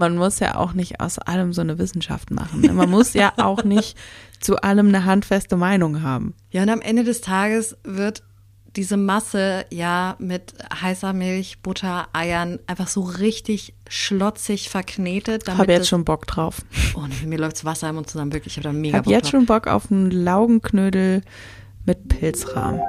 Man muss ja auch nicht aus allem so eine Wissenschaft machen. Ne? Man muss ja auch nicht zu allem eine handfeste Meinung haben. Ja, und am Ende des Tages wird diese Masse ja mit heißer Milch, Butter, Eiern einfach so richtig schlotzig verknetet. Ich habe jetzt schon Bock drauf. Oh, nee, mir läuft Wasser im Mund zusammen, wirklich. Ich habe da mega hab Bock jetzt drauf. schon Bock auf einen Laugenknödel mit Pilzrahmen.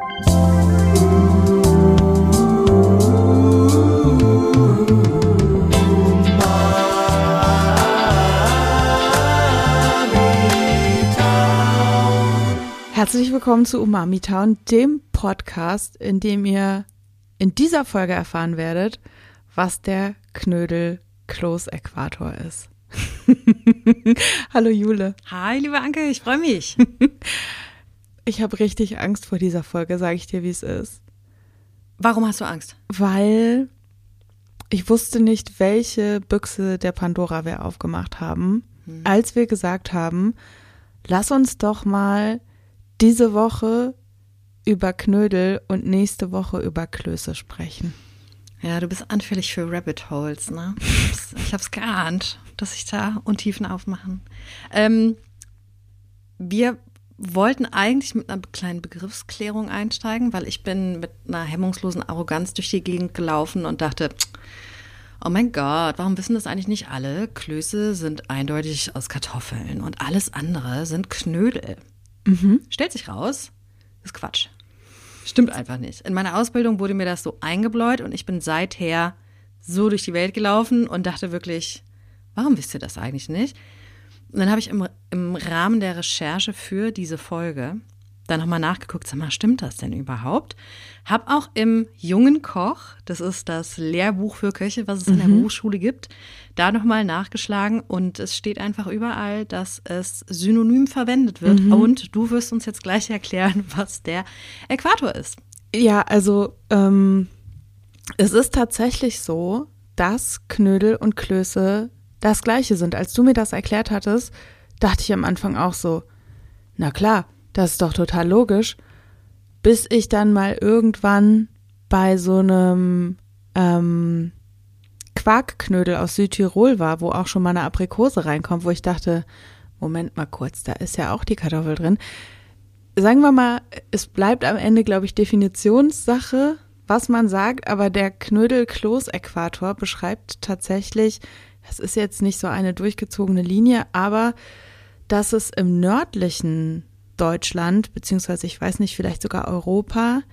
Herzlich willkommen zu Umami Town, dem Podcast, in dem ihr in dieser Folge erfahren werdet, was der Knödel Close Äquator ist. Hallo Jule. Hi, liebe Anke, ich freue mich. Ich habe richtig Angst vor dieser Folge, sage ich dir, wie es ist. Warum hast du Angst? Weil ich wusste nicht, welche Büchse der Pandora wir aufgemacht haben, Hm. als wir gesagt haben, lass uns doch mal diese Woche über Knödel und nächste Woche über Klöße sprechen. Ja, du bist anfällig für Rabbit Holes, ne? Ich hab's, ich geahnt, dass sich da Untiefen aufmachen. Ähm, wir wollten eigentlich mit einer kleinen Begriffsklärung einsteigen, weil ich bin mit einer hemmungslosen Arroganz durch die Gegend gelaufen und dachte, oh mein Gott, warum wissen das eigentlich nicht alle? Klöße sind eindeutig aus Kartoffeln und alles andere sind Knödel. Stellt sich raus, ist Quatsch. Stimmt einfach nicht. In meiner Ausbildung wurde mir das so eingebläut und ich bin seither so durch die Welt gelaufen und dachte wirklich, warum wisst ihr das eigentlich nicht? Und dann habe ich im, im Rahmen der Recherche für diese Folge dann nochmal nachgeguckt, sag mal, stimmt das denn überhaupt? Hab auch im Jungen Koch, das ist das Lehrbuch für Köche, was es in der Berufsschule gibt, da nochmal nachgeschlagen und es steht einfach überall, dass es synonym verwendet wird. Und du wirst uns jetzt gleich erklären, was der Äquator ist. Ja, also ähm, es ist tatsächlich so, dass Knödel und Klöße das gleiche sind. Als du mir das erklärt hattest, dachte ich am Anfang auch so, na klar, das ist doch total logisch, bis ich dann mal irgendwann bei so einem ähm, Quarkknödel aus Südtirol war, wo auch schon mal eine Aprikose reinkommt, wo ich dachte, Moment mal kurz, da ist ja auch die Kartoffel drin. Sagen wir mal, es bleibt am Ende, glaube ich, Definitionssache, was man sagt, aber der Knödel-Kloß-Äquator beschreibt tatsächlich, das ist jetzt nicht so eine durchgezogene Linie, aber dass es im nördlichen Deutschland, beziehungsweise ich weiß nicht, vielleicht sogar Europa,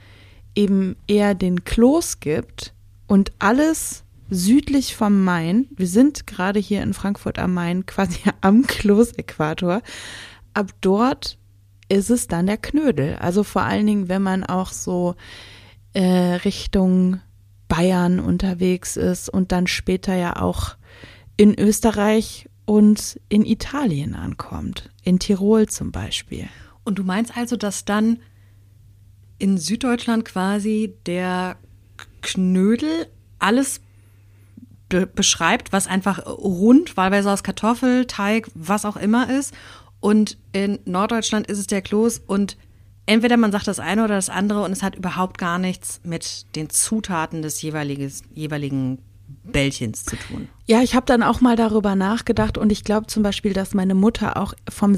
eben eher den Kloß gibt und alles südlich vom Main, wir sind gerade hier in Frankfurt am Main, quasi am Kloß-Äquator, ab dort ist es dann der Knödel. Also vor allen Dingen, wenn man auch so äh, Richtung Bayern unterwegs ist und dann später ja auch in Österreich und in Italien ankommt. In Tirol zum Beispiel. Und du meinst also, dass dann in Süddeutschland quasi der Knödel alles be beschreibt, was einfach rund, wahlweise aus Kartoffel, Teig, was auch immer ist. Und in Norddeutschland ist es der Kloß und entweder man sagt das eine oder das andere und es hat überhaupt gar nichts mit den Zutaten des jeweiligen Bällchens zu tun. Ja, ich habe dann auch mal darüber nachgedacht und ich glaube zum Beispiel, dass meine Mutter auch vom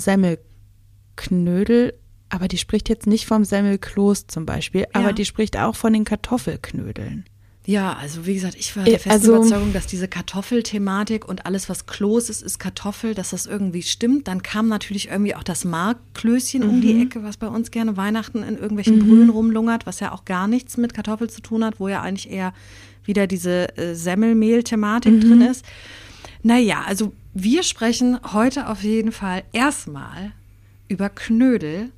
Semmelknödel, aber die spricht jetzt nicht vom Semmelkloß zum Beispiel, aber die spricht auch von den Kartoffelknödeln. Ja, also wie gesagt, ich war Äh, der festen also- Überzeugung, dass diese Kartoffelthematik und alles, was Kloß ist, ist Kartoffel, dass das irgendwie stimmt. Dann kam natürlich irgendwie auch das Markklößchen um Mhm. die Ecke, was bei uns gerne Weihnachten in irgendwelchen Brühen rumlungert, was ja auch gar nichts mit Kartoffel zu tun hat, wo ja eigentlich eher wieder diese äh, Semmelmehl-Thematik Mhm. drin ist. Naja, also wir sprechen heute auf jeden Fall erstmal über Knödel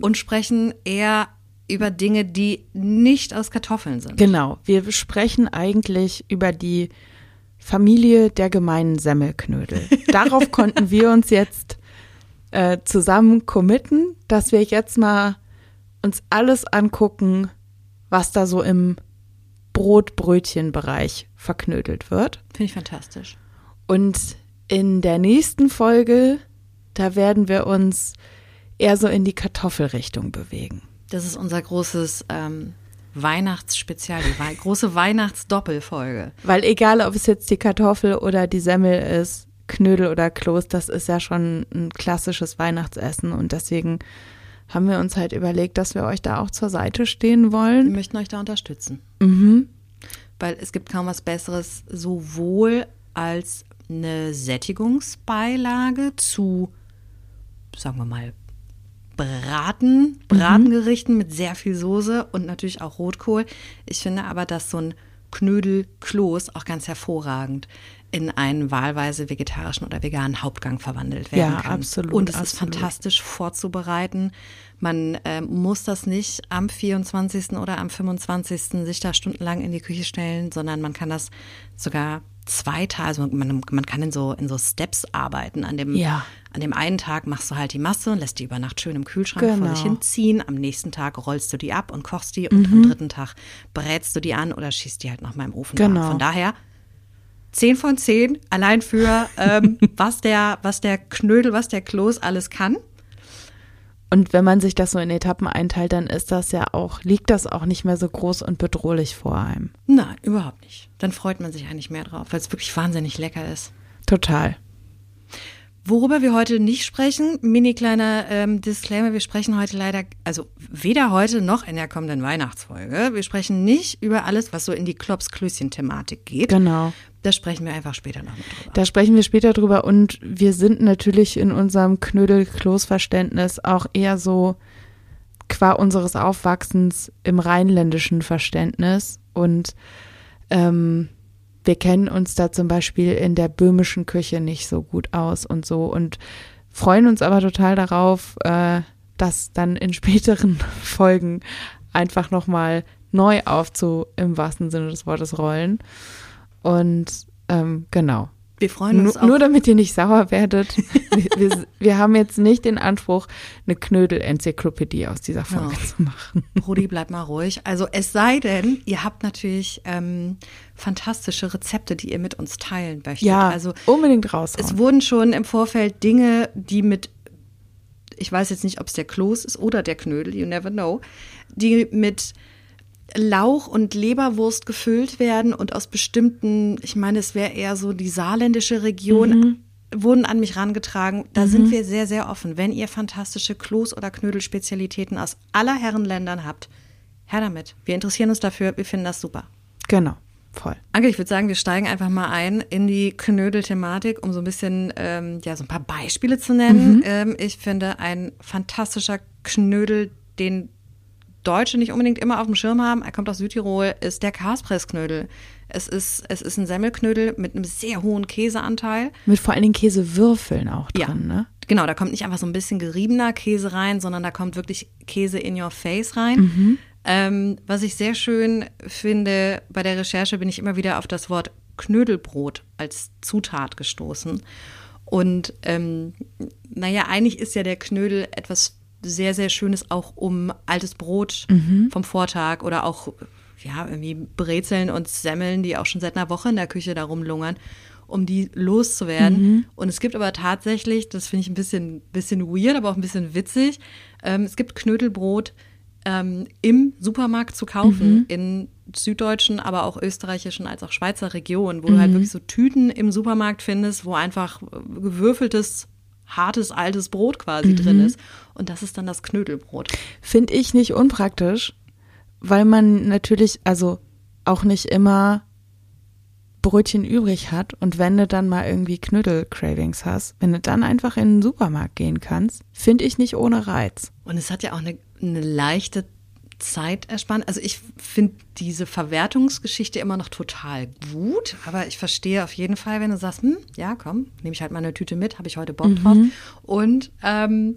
und sprechen eher über Dinge, die nicht aus Kartoffeln sind. Genau, wir sprechen eigentlich über die Familie der gemeinen Semmelknödel. Darauf konnten wir uns jetzt äh, zusammen committen, dass wir jetzt mal uns alles angucken, was da so im Brot-Brötchen-Bereich verknödelt wird. Finde ich fantastisch. Und in der nächsten Folge, da werden wir uns eher so in die Kartoffelrichtung bewegen. Das ist unser großes ähm, Weihnachtsspezial, die wei große Weihnachtsdoppelfolge. Weil egal, ob es jetzt die Kartoffel oder die Semmel ist, Knödel oder Kloß, das ist ja schon ein klassisches Weihnachtsessen und deswegen haben wir uns halt überlegt, dass wir euch da auch zur Seite stehen Wir wollen. möchten euch da unterstützen. Mhm. weil es gibt kaum was Besseres, sowohl als eine Sättigungsbeilage zu, sagen wir mal, Braten, Bratengerichten mit sehr viel Soße und natürlich auch Rotkohl. Ich finde aber, dass so ein Knödelkloß auch ganz hervorragend in einen wahlweise vegetarischen oder veganen Hauptgang verwandelt werden Ja, kann. absolut, Und es ist absolut. fantastisch vorzubereiten. Man ähm, muss das nicht am 24. oder am 25. sich da stundenlang in die Küche stellen, sondern man kann das sogar zwei Tage, also man, man kann in so, in so Steps arbeiten. An dem, Ja. an dem einen Tag machst du halt die Masse und lässt die über Nacht schön im Kühlschrank vor Genau. sich hinziehen. Am nächsten Tag rollst du die ab und kochst die und am dritten Tag brätst du die an oder schießt die halt noch mal im Ofen Genau. an. Von daher 10 von 10 allein für ähm, was der was der Knödel, was der Kloß alles kann. Und wenn man sich das so in Etappen einteilt, dann ist das ja auch, liegt das auch nicht mehr so groß und bedrohlich vor einem. Nein, überhaupt nicht. Dann freut man sich eigentlich mehr drauf, weil es wirklich wahnsinnig lecker ist. Total. Worüber wir heute nicht sprechen, mini kleiner ähm, Disclaimer, wir sprechen heute leider, also weder heute noch in der kommenden Weihnachtsfolge, wir sprechen nicht über alles, was so in die Klops-Klößchen-Thematik geht. Genau. Da sprechen wir einfach später noch drüber. Da sprechen wir später drüber und wir sind natürlich in unserem Knödel-Kloß-Verständnis auch eher so qua unseres Aufwachsens im rheinländischen Verständnis und ähm, wir kennen uns da zum Beispiel in der böhmischen Küche nicht so gut aus und so und freuen uns aber total darauf, äh, das dann in späteren Folgen einfach nochmal neu aufzu, im wahrsten Sinne des Wortes, rollen. Und ähm, genau. Wir freuen uns Nur, auch. nur damit ihr nicht sauer werdet. wir, wir, wir haben jetzt nicht den Anspruch, eine Knödel-Enzyklopädie aus dieser Folge Ja. zu machen. Rudi, bleib mal ruhig. Also es sei denn, ihr habt natürlich ähm, fantastische Rezepte, die ihr mit uns teilen möchtet. Ja, also unbedingt raushauen. es wurden schon im Vorfeld Dinge, die mit, ich weiß jetzt nicht, ob es der Kloß ist oder der Knödel, you never know, die mit Lauch und Leberwurst gefüllt werden und aus bestimmten, ich meine, es wäre eher so die saarländische Region, wurden an mich rangetragen. Da sind wir sehr, sehr offen. Wenn ihr fantastische Kloß- oder Knödelspezialitäten aus aller Herren Ländern habt, her damit. Wir interessieren uns dafür, wir finden das super. genau, voll. Anke, ich würde sagen, wir steigen einfach mal ein in die Knödel-Thematik, um so ein bisschen, ähm, ja, so ein paar Beispiele zu nennen. Ähm, ich finde, ein fantastischer Knödel, den Deutsche nicht unbedingt immer auf dem Schirm haben, er kommt aus Südtirol, ist der Kaspressknödel. Es ist, es ist ein Semmelknödel mit einem sehr hohen Käseanteil. Mit vor allen Dingen Käsewürfeln auch Ja, drin, ne? genau, da kommt nicht einfach so ein bisschen geriebener Käse rein, sondern da kommt wirklich Käse in your face rein. Ähm, was ich sehr schön finde, bei der Recherche bin ich immer wieder auf das Wort Knödelbrot als Zutat gestoßen. Und ähm, naja, eigentlich ist ja der Knödel etwas sehr, sehr Schönes auch um altes Brot vom Vortag oder auch ja, irgendwie Brezeln und Semmeln, die auch schon seit einer Woche in der Küche da rumlungern, um die loszuwerden. Und es gibt aber tatsächlich, das finde ich ein bisschen, bisschen weird, aber auch ein bisschen witzig, ähm, es gibt Knödelbrot ähm, im Supermarkt zu kaufen, in süddeutschen, aber auch österreichischen als auch Schweizer Regionen, wo du halt wirklich so Tüten im Supermarkt findest, wo einfach gewürfeltes, hartes, altes Brot quasi drin ist. Und das ist dann das Knödelbrot. Finde ich nicht unpraktisch, weil man natürlich, also auch nicht immer Brötchen übrig hat und wenn du dann mal irgendwie Knödel-Cravings hast, wenn du dann einfach in den Supermarkt gehen kannst, finde ich nicht ohne Reiz. Und es hat ja auch eine, eine leichte Zeitersparnis. Also ich finde diese Verwertungsgeschichte immer noch total gut, aber ich verstehe auf jeden Fall, wenn du sagst, hm, ja, komm, nehme ich halt mal eine Tüte mit, habe ich heute Bock drauf. Und ähm,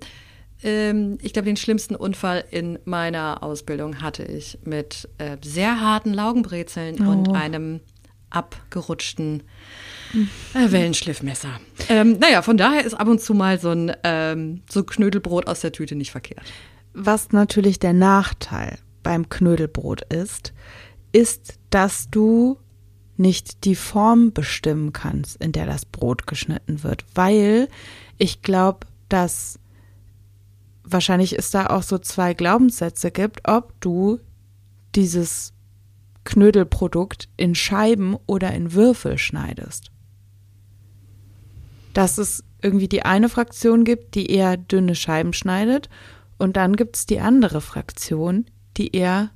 ähm, ich glaube, den schlimmsten Unfall in meiner Ausbildung hatte ich mit äh, sehr harten Laugenbrezeln und einem abgerutschten äh, Wellenschliffmesser. Ähm, naja, von daher ist ab und zu mal so ein ähm, so Knödelbrot aus der Tüte nicht verkehrt. Was natürlich der Nachteil beim Knödelbrot ist, ist, dass du nicht die Form bestimmen kannst, in der das Brot geschnitten wird, weil ich glaube, dass wahrscheinlich es da auch so zwei Glaubenssätze gibt, ob du dieses Knödelprodukt in Scheiben oder in Würfel schneidest. Dass es irgendwie die eine Fraktion gibt, die eher dünne Scheiben schneidet und dann gibt es die andere Fraktion, die eher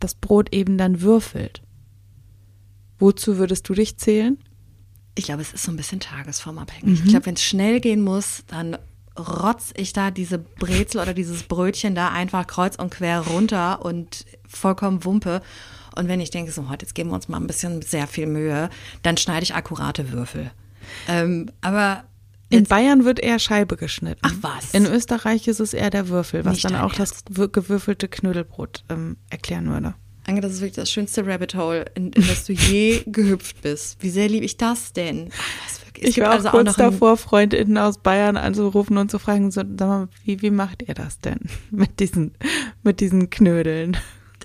das Brot eben dann würfelt. Wozu würdest du dich zählen? Ich glaube, es ist so ein bisschen tagesformabhängig. Mhm. Ich glaube, wenn es schnell gehen muss, dann rotz ich da diese Brezel oder dieses Brötchen da einfach kreuz und quer runter und vollkommen Wumpe. Und wenn ich denke, so heute, jetzt geben wir uns mal ein bisschen sehr viel Mühe, dann schneide ich akkurate Würfel. Ähm, aber in Bayern wird eher Scheibe geschnitten. Ach was. In Österreich ist es eher der Würfel, was Nicht dann auch das gewürfelte Knödelbrot ähm, erklären würde. Ange, das ist wirklich das schönste Rabbit Hole, in, in das du je gehüpft bist. Wie sehr liebe ich das denn? Ach, ich war also auch kurz auch davor, FreundInnen aus Bayern anzurufen und zu fragen, so, sag mal, wie, wie macht ihr das denn mit diesen, mit diesen Knödeln?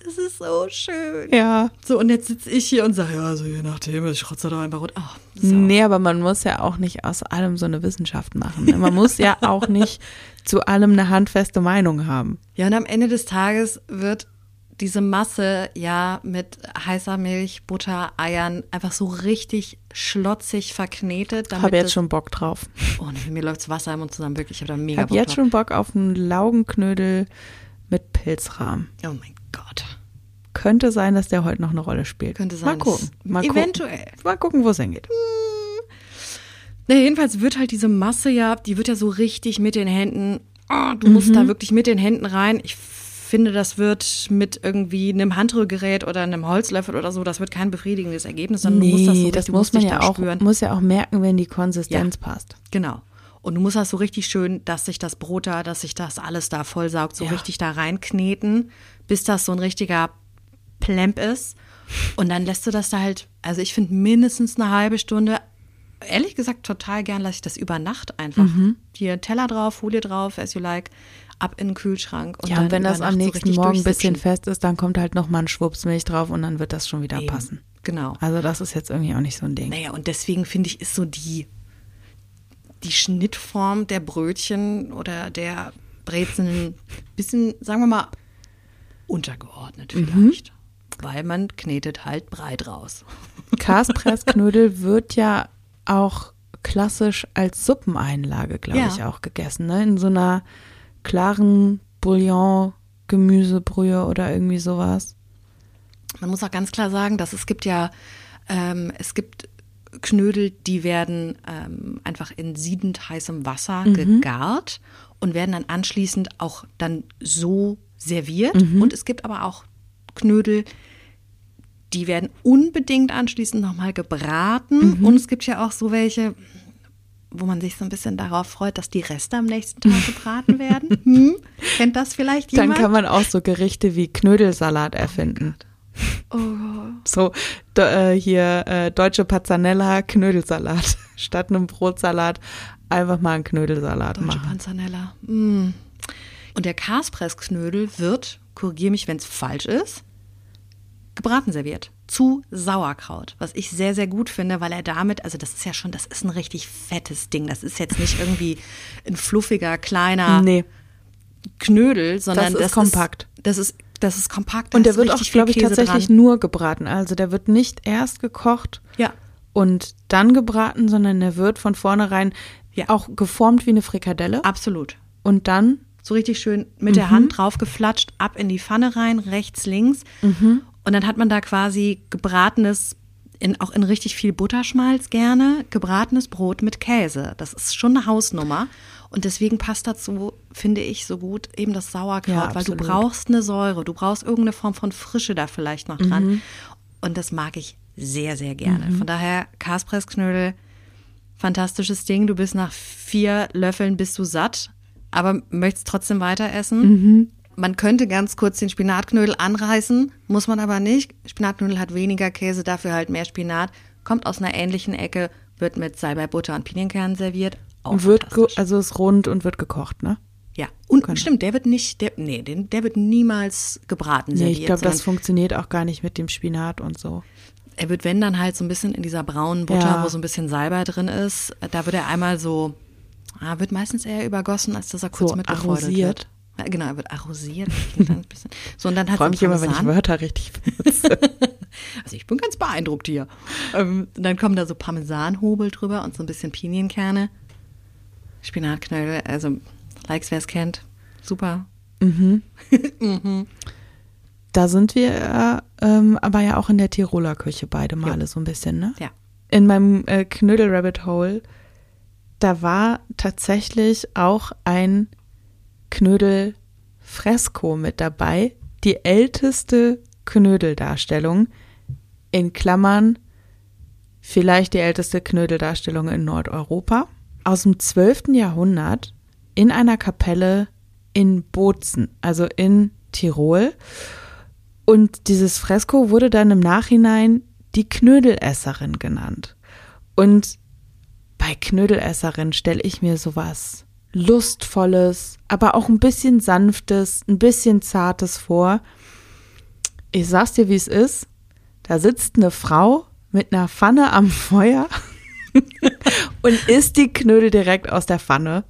Das ist so schön. Ja. So, und jetzt sitze ich hier und sage, ja, so je nachdem, ich rotze da einfach runter. Oh, nee, aber man muss ja auch nicht aus allem so eine Wissenschaft machen. Ne? Man muss ja auch nicht zu allem eine handfeste Meinung haben. Ja, und am Ende des Tages wird diese Masse ja mit heißer Milch, Butter, Eiern einfach so richtig schlotzig verknetet. Ich habe jetzt schon Bock drauf. Oh, nee, mir läuft Wasser im Mund zusammen, wirklich. Ich habe da mega Ich habe jetzt drauf. schon Bock auf einen Laugenknödel mit Pilzrahmen. Oh mein Gott. Könnte sein, dass der heute noch eine Rolle spielt. Könnte sein. Mal gucken. Mal Eventuell. Gucken. Mal gucken, wo es hingeht. Na, jedenfalls wird halt diese Masse ja, die wird ja so richtig mit den Händen, oh, du musst da wirklich mit den Händen rein. Ich finde, das wird mit irgendwie einem Handrührgerät oder einem Holzlöffel oder so, das wird kein befriedigendes Ergebnis, sondern nee, du musst das so das richtig, muss man ja auch, spüren. muss ja auch merken, wenn die Konsistenz Ja. passt. Genau. Und du musst das so richtig schön, dass sich das Brot da, dass sich das alles da vollsaugt, so Ja. richtig da reinkneten, bis das so ein richtiger Plemp ist. Und dann lässt du das da halt, also ich finde mindestens eine halbe Stunde, ehrlich gesagt total gern lasse ich das über Nacht einfach. Mhm. Hier Teller drauf, Folie drauf, as you like, ab in den Kühlschrank. Und ja, dann und wenn das am so nächsten richtig Morgen ein bisschen fest ist, dann kommt halt noch mal ein Schwupps Milch drauf und dann wird das schon wieder Eben. passen. Genau. Also das ist jetzt irgendwie auch nicht so ein Ding. Naja, und deswegen finde ich, ist so die, die Schnittform der Brötchen oder der Brezeln ein bisschen, sagen wir mal, untergeordnet vielleicht. Weil man knetet halt breit raus. Kaspressknödel wird ja auch klassisch als Suppeneinlage, glaube Ja. ich, auch gegessen. Ne? In so einer klaren Bouillon, Gemüsebrühe oder irgendwie sowas. Man muss auch ganz klar sagen, dass es gibt ja, ähm, es gibt Knödel, die werden ähm, einfach in siedend heißem Wasser gegart und werden dann anschließend auch dann so serviert. Und es gibt aber auch Knödel, die werden unbedingt anschließend nochmal gebraten. Und es gibt ja auch so welche, wo man sich so ein bisschen darauf freut, dass die Reste am nächsten Tag gebraten werden. Hm? Kennt das vielleicht Dann jemand? kann man auch so Gerichte wie Knödelsalat erfinden. oh, So äh, hier äh, deutsche Pazzanella Knödelsalat. Statt einem Brotsalat einfach mal einen Knödelsalat Deutsche machen. Panzanella. Mm. Und der Kaspressknödel wird, korrigiere mich, wenn es falsch ist, gebraten serviert. Zu Sauerkraut. Was ich sehr, sehr gut finde, weil er damit, also das ist ja schon, das ist ein richtig fettes Ding. Das ist jetzt nicht irgendwie ein fluffiger, kleiner Nee. Knödel, sondern ist kompakt. Ist, das ist, das ist kompakt. Und der wird auch, glaube ich, Käse tatsächlich dran. nur gebraten. Also der wird nicht erst gekocht Ja. und dann gebraten, sondern der wird von vornherein Ja. auch geformt wie eine Frikadelle. Absolut. Und dann So richtig schön mit der Hand drauf geflatscht, ab in die Pfanne rein, rechts, links. Und dann hat man da quasi gebratenes, in, auch in richtig viel Butterschmalz gerne, gebratenes Brot mit Käse. Das ist schon eine Hausnummer. Und deswegen passt dazu, finde ich, so gut eben das Sauerkraut, Ja, weil du brauchst eine Säure, du brauchst irgendeine Form von Frische da vielleicht noch dran. Und das mag ich sehr, sehr gerne. Von daher, Kaspressknödel, fantastisches Ding. Du bist nach vier Löffeln bist du satt, aber möchtest trotzdem weiter essen. Man könnte ganz kurz den Spinatknödel anreißen, muss man aber nicht. Spinatknödel hat weniger Käse, dafür halt mehr Spinat. Kommt aus einer ähnlichen Ecke, wird mit Salbei, Butter und Pinienkernen serviert. Auch wird, ge- fantastisch. also ist rund und wird gekocht, ne? ja, und stimmt, der wird nicht, der, nee, den, der wird niemals gebraten Nee, ich glaube, das funktioniert auch gar nicht mit dem Spinat und so. Er wird, wenn dann halt so ein bisschen in dieser braunen Butter, Ja. wo so ein bisschen Salbei drin ist, da wird er einmal so, ah, wird meistens eher übergossen, als dass er kurz So mitgefreudelt wird. Genau, er wird arrosiert. So, und dann Ich hat freue mich immer, wenn ich. Wörter richtig benutze. Also ich bin ganz beeindruckt hier. Ähm, dann kommen da so Parmesanhobel drüber und so ein bisschen Pinienkerne. Spinatknödel, also likes, wer es kennt. Super. da sind wir äh, ähm, aber ja auch in der Tiroler Küche beide Male so ein bisschen, ne? Ja. In meinem äh, Knödel-Rabbit Hole, da war tatsächlich auch ein Knödel-Fresko mit dabei. Die älteste Knödeldarstellung, in Klammern, vielleicht die älteste Knödeldarstellung in Nordeuropa, aus dem 12. Jahrhundert in einer Kapelle in Bozen, also in Tirol. Und dieses Fresko wurde dann im Nachhinein die Knödelesserin genannt. Und bei Knödelesserin stelle ich mir sowas Lustvolles, aber auch ein bisschen Sanftes, ein bisschen Zartes vor. Ich sag's dir, wie es ist. Da sitzt eine Frau mit einer Pfanne am Feuer und isst die Knödel direkt aus der Pfanne.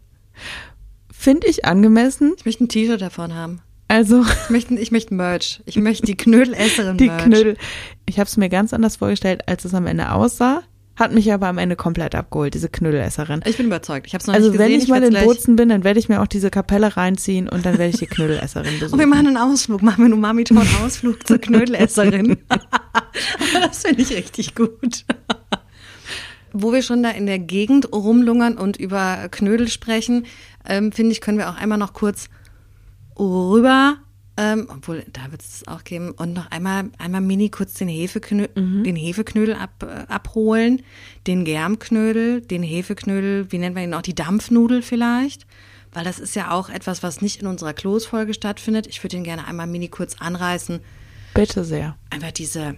Finde ich angemessen. Ich möchte ein T-Shirt davon haben. Also Ich möchte, ich möchte Merch. Ich möchte die Knödelesserin die Merch. Knödel. Ich habe es mir ganz anders vorgestellt, als es am Ende aussah. Hat mich aber am Ende komplett abgeholt, diese Knödelesserin. Ich bin überzeugt. Ich habe es noch Also nicht gesehen. wenn ich mal werd's in Bozen bin, dann werde ich mir auch diese Kapelle reinziehen und dann werde ich die Knödelesserin Und wir besuchen. machen einen Ausflug. Machen wir einen Umami-Town-Ausflug zur Knödelesserin. das finde ich richtig gut. Wo wir schon da in der Gegend rumlungern und über Knödel sprechen, ähm, finde ich, können wir auch einmal noch kurz rüber, ähm, obwohl da wird es auch geben, und noch einmal, einmal mini kurz den, Hefeknö den Hefeknödel ab, äh, abholen, den Germknödel, den Hefeknödel, wie nennt man ihn auch, die Dampfnudel vielleicht, weil das ist ja auch etwas, was nicht in unserer Kloßfolge stattfindet. Ich würde den gerne einmal mini kurz anreißen. Bitte sehr. Einfach diese,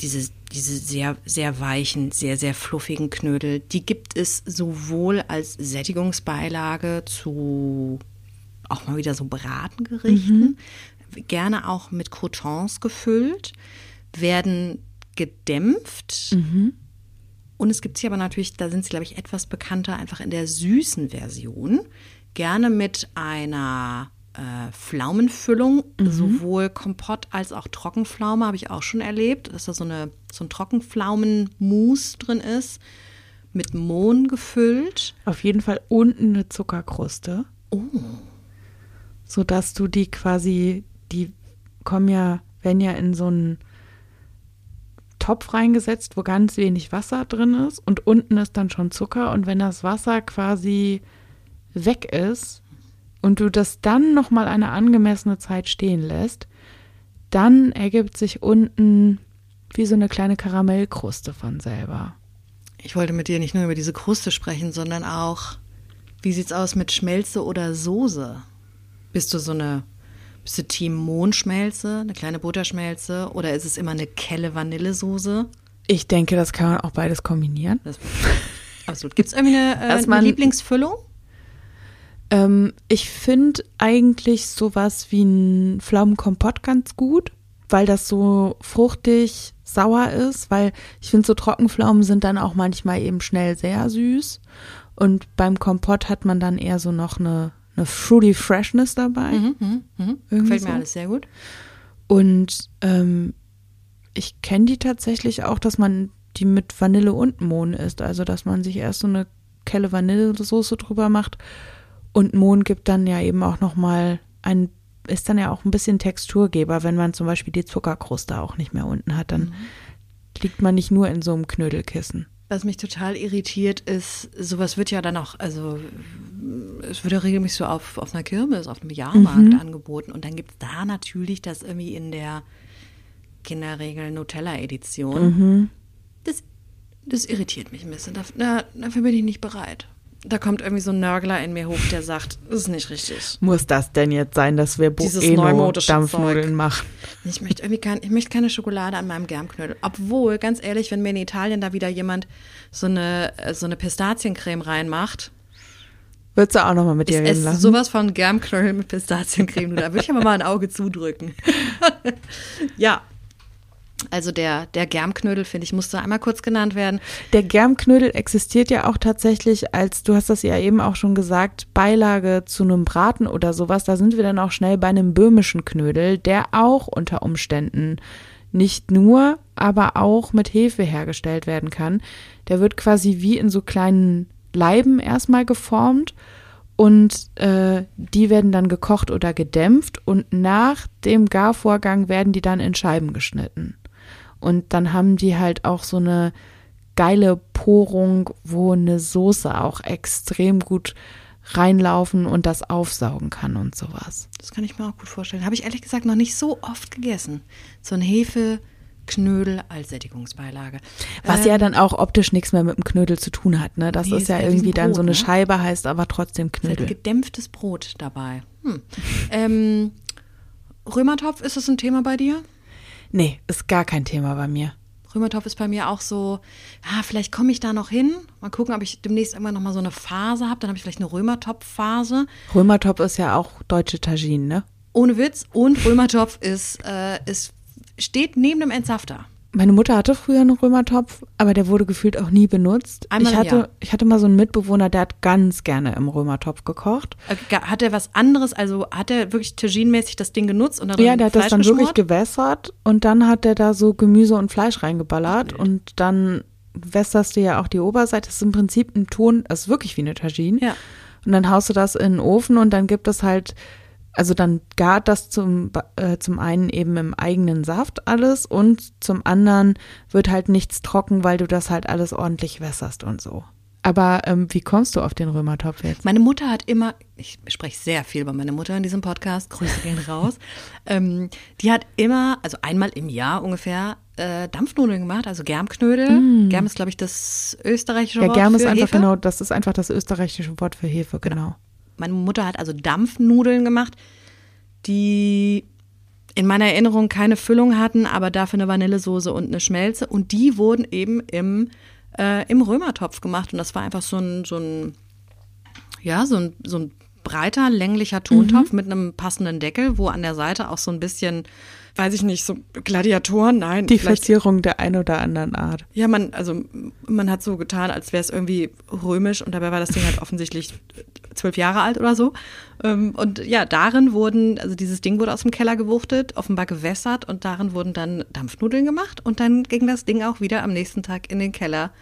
diese, diese sehr, sehr weichen, sehr, sehr fluffigen Knödel, die gibt es sowohl als Sättigungsbeilage zu auch mal wieder so Bratengerichten, gerne auch mit Croutons gefüllt, werden gedämpft. Und es gibt sie aber natürlich, da sind sie, glaube ich, etwas bekannter, einfach in der süßen Version. Gerne mit einer äh, Pflaumenfüllung, sowohl Kompott als auch Trockenpflaume, habe ich auch schon erlebt, dass da so, eine, so ein Trockenpflaumenmus drin ist, mit Mohn gefüllt. Auf jeden Fall unten eine Zuckerkruste. Oh. Sodass du die quasi, die kommen ja, werden ja in so einen Topf reingesetzt, wo ganz wenig Wasser drin ist und unten ist dann schon Zucker und wenn das Wasser quasi weg ist und du das dann noch mal eine angemessene Zeit stehen lässt, dann ergibt sich unten wie so eine kleine Karamellkruste von selber. Ich wollte mit dir nicht nur über diese Kruste sprechen, sondern auch, wie sieht's aus mit Schmelze oder Soße? Bist du so eine, bist du Team Mohnschmelze, eine kleine Butterschmelze oder ist es immer eine kelle Vanillesoße? Ich denke, das kann man auch beides kombinieren. Das, absolut. Gibt's irgendwie eine, äh, Erstmal- eine Lieblingsfüllung? Ähm, ich finde eigentlich sowas wie ein Pflaumenkompott ganz gut, weil das so fruchtig sauer ist, weil ich finde, so Trockenpflaumen sind dann auch manchmal eben schnell sehr süß. Und beim Kompott hat man dann eher so noch eine, eine Fruity Freshness dabei. Mhm, mhm, mhm. Irgendwie Gefällt so. mir alles sehr gut. Und ähm, ich kenne die tatsächlich auch, dass man die mit Vanille und Mohn isst. Also, dass man sich erst so eine kelle Vanillesoße drüber macht und Mohn gibt dann ja eben auch nochmal ein, ist dann ja auch ein bisschen Texturgeber, wenn man zum Beispiel die Zuckerkruste auch nicht mehr unten hat. Dann liegt man nicht nur in so einem Knödelkissen. Was mich total irritiert ist, sowas wird ja dann auch, also es wird ja regelmäßig so auf, auf einer Kirmes, auf einem Jahrmarkt angeboten und dann gibt es da natürlich das irgendwie in der Kinderregel Nutella-Edition. Das, das irritiert mich ein bisschen. Da, na, dafür bin ich nicht bereit. Da kommt irgendwie so ein Nörgler in mir hoch, der sagt, das ist nicht richtig. Muss das denn jetzt sein, dass wir Dieses Bueno neumodische Dampfnudeln Zeug. machen? Ich möchte irgendwie kein, ich möchte keine Schokolade an meinem Germknödel. Obwohl, ganz ehrlich, wenn mir in Italien da wieder jemand so eine, so eine Pistaziencreme reinmacht, Würdest du auch nochmal mit dir reden lassen? sowas von Germknödel mit Pistaziencreme. Da würde ich aber mal ein Auge zudrücken. ja. Also der, der Germknödel, finde ich, musste einmal kurz genannt werden. Der Germknödel existiert ja auch tatsächlich als, du hast das ja eben auch schon gesagt, Beilage zu einem Braten oder sowas. Da sind wir dann auch schnell bei einem böhmischen Knödel, der auch unter Umständen nicht nur, aber auch mit Hefe hergestellt werden kann. Der wird quasi wie in so kleinen Leiben erstmal geformt und äh, die werden dann gekocht oder gedämpft und nach dem Garvorgang werden die dann in Scheiben geschnitten. Und dann haben die halt auch so eine geile Porung, wo eine Soße auch extrem gut reinlaufen und das aufsaugen kann und sowas. Das kann ich mir auch gut vorstellen. Habe ich ehrlich gesagt noch nicht so oft gegessen. So ein Hefe, Knödel als Sättigungsbeilage. Was ähm, ja dann auch optisch nichts mehr mit dem Knödel zu tun hat, ne? Das nee, ist ja irgendwie dann so eine ne? Scheibe, heißt aber trotzdem Knödel. Ist gedämpftes Brot dabei. Hm. ähm, Römertopf, ist das ein Thema bei dir? Nee, ist gar kein Thema bei mir. Römertopf ist bei mir auch so, ah, vielleicht komme ich da noch hin. Mal gucken, ob ich demnächst irgendwann nochmal so eine Phase habe. Dann habe ich vielleicht eine Römertopf-Phase. Römertopf ist ja auch deutsche Tagine, ne? Ohne Witz. Und Römertopf ist, äh, ist steht neben dem Entsafter. Meine Mutter hatte früher einen Römertopf, aber der wurde gefühlt auch nie benutzt. Einmal ich hatte, Jahr. ich hatte mal so einen Mitbewohner, der hat ganz gerne im Römertopf gekocht. Äh, hat er was anderes, also hat er wirklich Tagine-mäßig das Ding genutzt und dann Ja, der hat Fleisch das dann geschmort? wirklich gewässert und dann hat er da so Gemüse und Fleisch reingeballert Ach, und dann wässerst du ja auch die Oberseite. Das ist im Prinzip ein Ton, das ist wirklich wie eine Tagine. Ja. Und dann haust du das in den Ofen und dann gibt es halt also dann gart das zum, äh, zum einen eben im eigenen Saft alles und zum anderen wird halt nichts trocken, weil du das halt alles ordentlich wässerst und so. Aber ähm, wie kommst du auf den Römertopf jetzt? Meine Mutter hat immer, ich spreche sehr viel über meine Mutter in diesem Podcast, Grüße gehen raus. ähm, die hat immer, also einmal im Jahr ungefähr, äh, Dampfnudeln gemacht, also Germknödel. Mm. Germ ist, glaube ich, das österreichische ja, Wort Germ für ist einfach Hefe. genau, das ist einfach das österreichische Wort für Hefe, genau. Meine Mutter hat also Dampfnudeln gemacht, die in meiner Erinnerung keine Füllung hatten, aber dafür eine Vanillesoße und eine Schmelze. Und die wurden eben im, äh, im Römertopf gemacht. Und das war einfach so ein, so ein ja, so ein, so ein breiter, länglicher Tontopf mhm. mit einem passenden Deckel, wo an der Seite auch so ein bisschen, weiß ich nicht, so Gladiatoren, nein. Die Verzierung der ein oder anderen Art. Ja, man, also man hat so getan, als wäre es irgendwie römisch und dabei war das Ding halt offensichtlich zwölf Jahre alt oder so. Ähm, und ja, darin wurden, also dieses Ding wurde aus dem Keller gewuchtet, offenbar gewässert und darin wurden dann Dampfnudeln gemacht und dann ging das Ding auch wieder am nächsten Tag in den Keller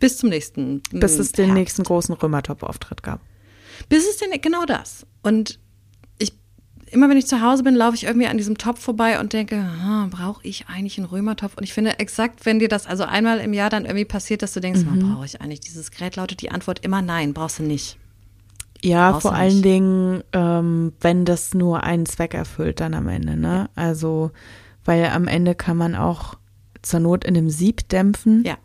bis zum nächsten. Bis es den Herbst. nächsten großen Römertopf-Auftritt gab. Bis es den, genau das. Und immer wenn ich zu Hause bin, laufe ich irgendwie an diesem Topf vorbei und denke, brauche ich eigentlich einen Römertopf? Und ich finde exakt, wenn dir das also einmal im Jahr dann irgendwie passiert, dass du denkst, mhm. brauche ich eigentlich dieses Gerät, lautet die Antwort immer nein, brauchst du nicht. Ja, Brauchst vor allen nicht. Dingen, ähm, wenn das nur einen Zweck erfüllt, dann am Ende, ne? Also, weil am Ende kann man auch zur Not in einem Sieb dämpfen. Ja.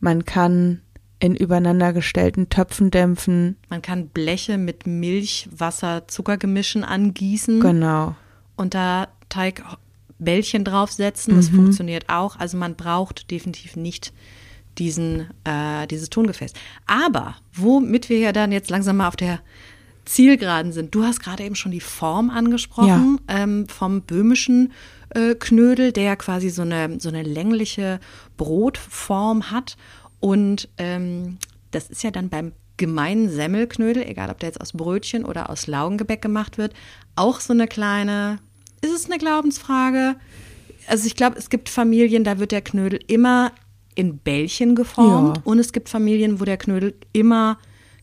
Man kann in übereinander gestellten Töpfen dämpfen. Man kann Bleche mit Milch, Wasser, Zuckergemischen angießen Genau. und da Teigbällchen draufsetzen. Das funktioniert auch. Also man braucht definitiv nicht diesen, äh, dieses Tongefäß. Aber womit wir ja dann jetzt langsam mal auf der Zielgeraden sind. Du hast gerade eben schon die Form angesprochen ähm, vom böhmischen äh, Knödel, der ja quasi so eine, so eine längliche Brotform hat. Und ähm, das ist ja dann beim gemeinen Semmelknödel, egal ob der jetzt aus Brötchen oder aus Laugengebäck gemacht wird, auch so eine kleine, ist es eine Glaubensfrage? Also ich glaube, es gibt Familien, da wird der Knödel immer in Bällchen geformt Ja. und es gibt Familien, wo der Knödel immer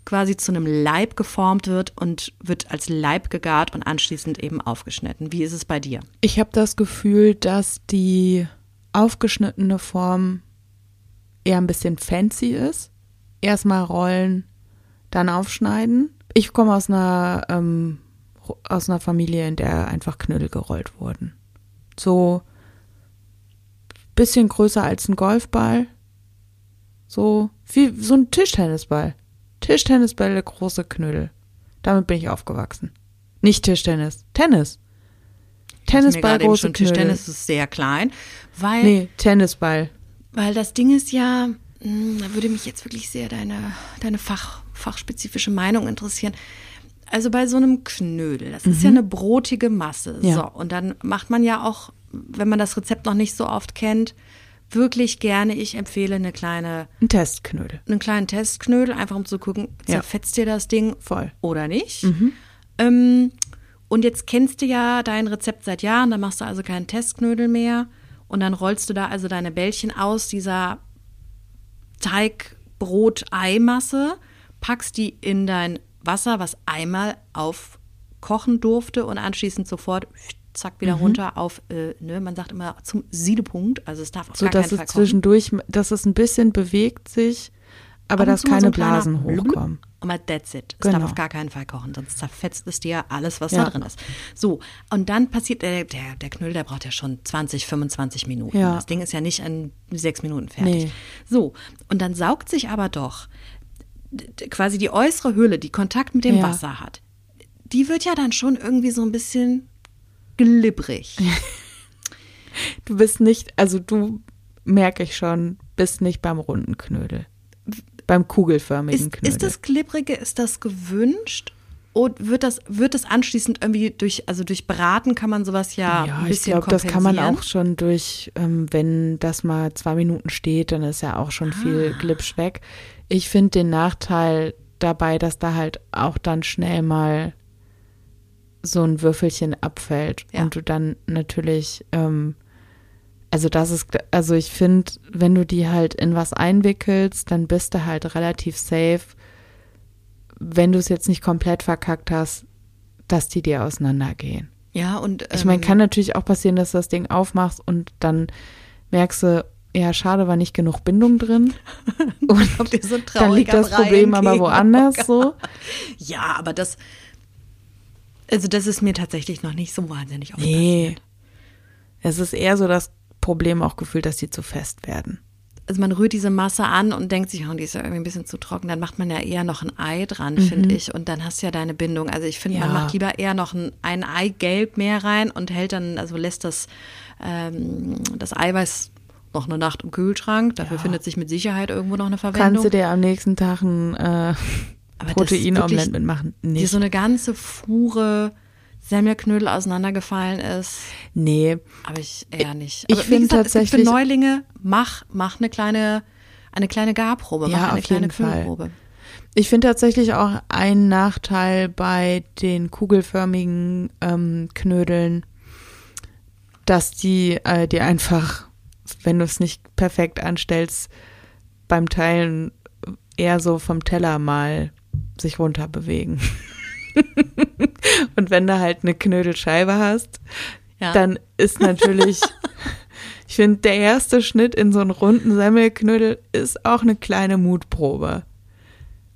quasi zu einem Leib geformt wird und wird als Leib gegart und anschließend eben aufgeschnitten. Wie ist es bei dir? Ich habe das Gefühl, dass die aufgeschnittene Form eher ein bisschen fancy ist. Erstmal rollen, dann aufschneiden. Ich komme aus einer ähm, aus einer Familie, in der einfach Knödel gerollt wurden. So bisschen größer als ein Golfball. So wie so ein Tischtennisball. Tischtennisbälle, große Knödel. Damit bin ich aufgewachsen. Nicht Tischtennis, Tennis. Tennisball, große Knödel. Tischtennis ist sehr klein, weil Nee, Tennisball. Weil das Ding ist ja, mh, da würde mich jetzt wirklich sehr deine, deine Fach, fachspezifische Meinung interessieren. Also bei so einem Knödel, das ist ja eine brotige Masse. Ja. So, und dann macht man ja auch wenn man das Rezept noch nicht so oft kennt, wirklich gerne, ich empfehle eine kleine, Ein Testknödel. einen kleinen Testknödel, einfach um zu gucken, Ja. zerfetzt dir das Ding Voll. oder nicht. Ähm, und jetzt kennst du ja dein Rezept seit Jahren, dann machst du also keinen Testknödel mehr und dann rollst du da also deine Bällchen aus dieser Teigbrot-Eimasse, packst die in dein Wasser, was einmal aufkochen durfte und anschließend sofort zack wieder runter auf, äh, ne, man sagt immer zum Siedepunkt, also es darf auf So gar dass keinen es Fall kochen. zwischendurch, dass es ein bisschen bewegt sich, aber dass so keine ein kleiner Blasen hochkommen. Aber that's it. Es Genau. darf auf gar keinen Fall kochen, sonst zerfetzt es dir alles, was Ja. da drin ist. So, und dann passiert, der, der, der Knödel, der braucht ja schon 20, 25 Minuten. Ja. Das Ding ist ja nicht in sechs Minuten fertig. Nee. So, und dann saugt sich aber doch quasi die äußere Hülle, die Kontakt mit dem Ja. Wasser hat. Die wird ja dann schon irgendwie so ein bisschen glibbrig. Du bist nicht, also du merke ich schon, bist nicht beim runden Knödel. Beim kugelförmigen Ist, Knödel. ist das Glibbrige, ist das gewünscht? Und wird das, wird das anschließend irgendwie durch, also durch Braten kann man sowas ja, ja, ein ich bisschen glaube, das kann man auch schon durch, ähm, wenn das mal zwei Minuten steht, dann ist ja auch schon viel Ah. Glitsch weg. Ich finde den Nachteil dabei, dass da halt auch dann schnell mal so ein Würfelchen abfällt Ja. und du dann natürlich, ähm, also das ist, also ich finde, wenn du die halt in was einwickelst, dann bist du halt relativ safe, wenn du es jetzt nicht komplett verkackt hast, dass die dir auseinandergehen. Ja, und Ich meine, ähm, kann natürlich auch passieren, dass du das Ding aufmachst und dann merkst du, ja, schade, war nicht genug Bindung drin. Und so dann liegt das Problem aber woanders Oh so. Ja, aber das, also das ist mir tatsächlich noch nicht so wahnsinnig oft Nee. Es ist eher so das Problem auch gefühlt, dass die zu fest werden. Also man rührt diese Masse an und denkt sich, oh, die ist ja irgendwie ein bisschen zu trocken. Dann macht man ja eher noch ein Ei dran, finde ich. Und dann hast du ja deine Bindung. Also ich finde, man Mhm. Ja. macht lieber eher noch ein, ein Eigelb mehr rein und hält dann, also lässt das, ähm, das Eiweiß noch eine Nacht im Kühlschrank. Dafür Ja. findet sich mit Sicherheit irgendwo noch eine Verwendung. Kannst du dir am nächsten Tag ein äh, Proteinomelett mitmachen? Nicht. so eine ganze Fuhre Semmelknödel auseinandergefallen ist. nee. Aber ich eher nicht. ich Aber wie find gesagt, es gibt tatsächlich- für Neulinge, mach, mach eine kleine, eine kleine Garprobe, Ja, mach eine auf kleine. Knödelprobe. Ich finde tatsächlich auch einen Nachteil bei den kugelförmigen ähm, Knödeln, dass die äh, dir einfach, wenn du es nicht perfekt anstellst, beim Teilen eher so vom Teller mal sich runter bewegen. Und wenn du halt eine Knödelscheibe hast, Ja. dann ist natürlich, ich finde, der erste Schnitt in so einen runden Semmelknödel ist auch eine kleine Mutprobe.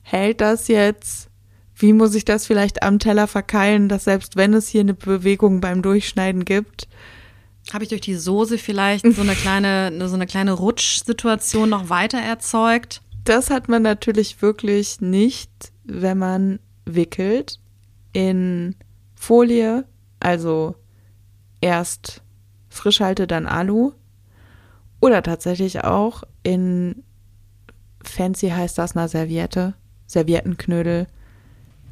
Hält das jetzt? Wie muss ich das vielleicht am Teller verkeilen, dass selbst wenn es hier eine Bewegung beim Durchschneiden gibt, Habe ich durch die Soße vielleicht so eine kleine, so eine kleine Rutschsituation noch weiter erzeugt? das hat man natürlich wirklich nicht, wenn man wickelt in Folie, also erst Frischhalte, dann Alu oder tatsächlich auch in fancy heißt das eine Serviette, Serviettenknödel,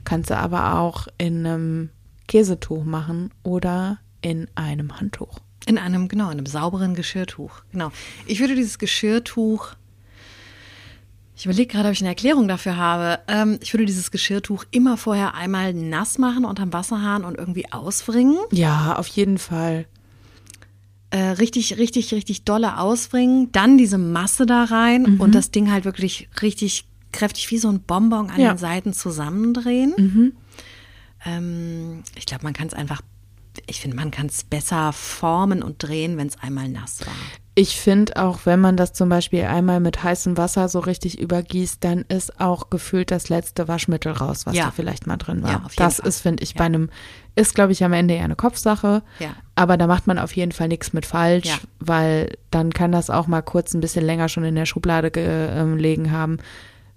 kannst du aber auch in einem Käsetuch machen oder in einem Handtuch. In einem, genau, in einem sauberen Geschirrtuch. Genau. Ich würde dieses Geschirrtuch, ich überlege gerade, ob ich eine Erklärung dafür habe. Ähm, ich würde dieses Geschirrtuch immer vorher einmal nass machen unterm Wasserhahn und irgendwie auswringen. Ja, auf jeden Fall. Äh, richtig, richtig, richtig dolle auswringen. Dann diese Masse da rein und das Ding halt wirklich richtig kräftig wie so ein Bonbon an Ja. den Seiten zusammendrehen. Ähm, ich glaube, man kann es einfach, ich finde, man kann es besser formen und drehen, wenn es einmal nass war. Ich finde auch, wenn man das zum Beispiel einmal mit heißem Wasser so richtig übergießt, dann ist auch gefühlt das letzte Waschmittel raus, was Ja. da vielleicht mal drin war. Ja, das Fall. ist, finde ich, Ja. bei einem, ist, glaube ich, am Ende eher eine Kopfsache. Aber da macht man auf jeden Fall nichts mit falsch, weil dann kann das auch mal kurz ein bisschen länger schon in der Schublade gelegen haben,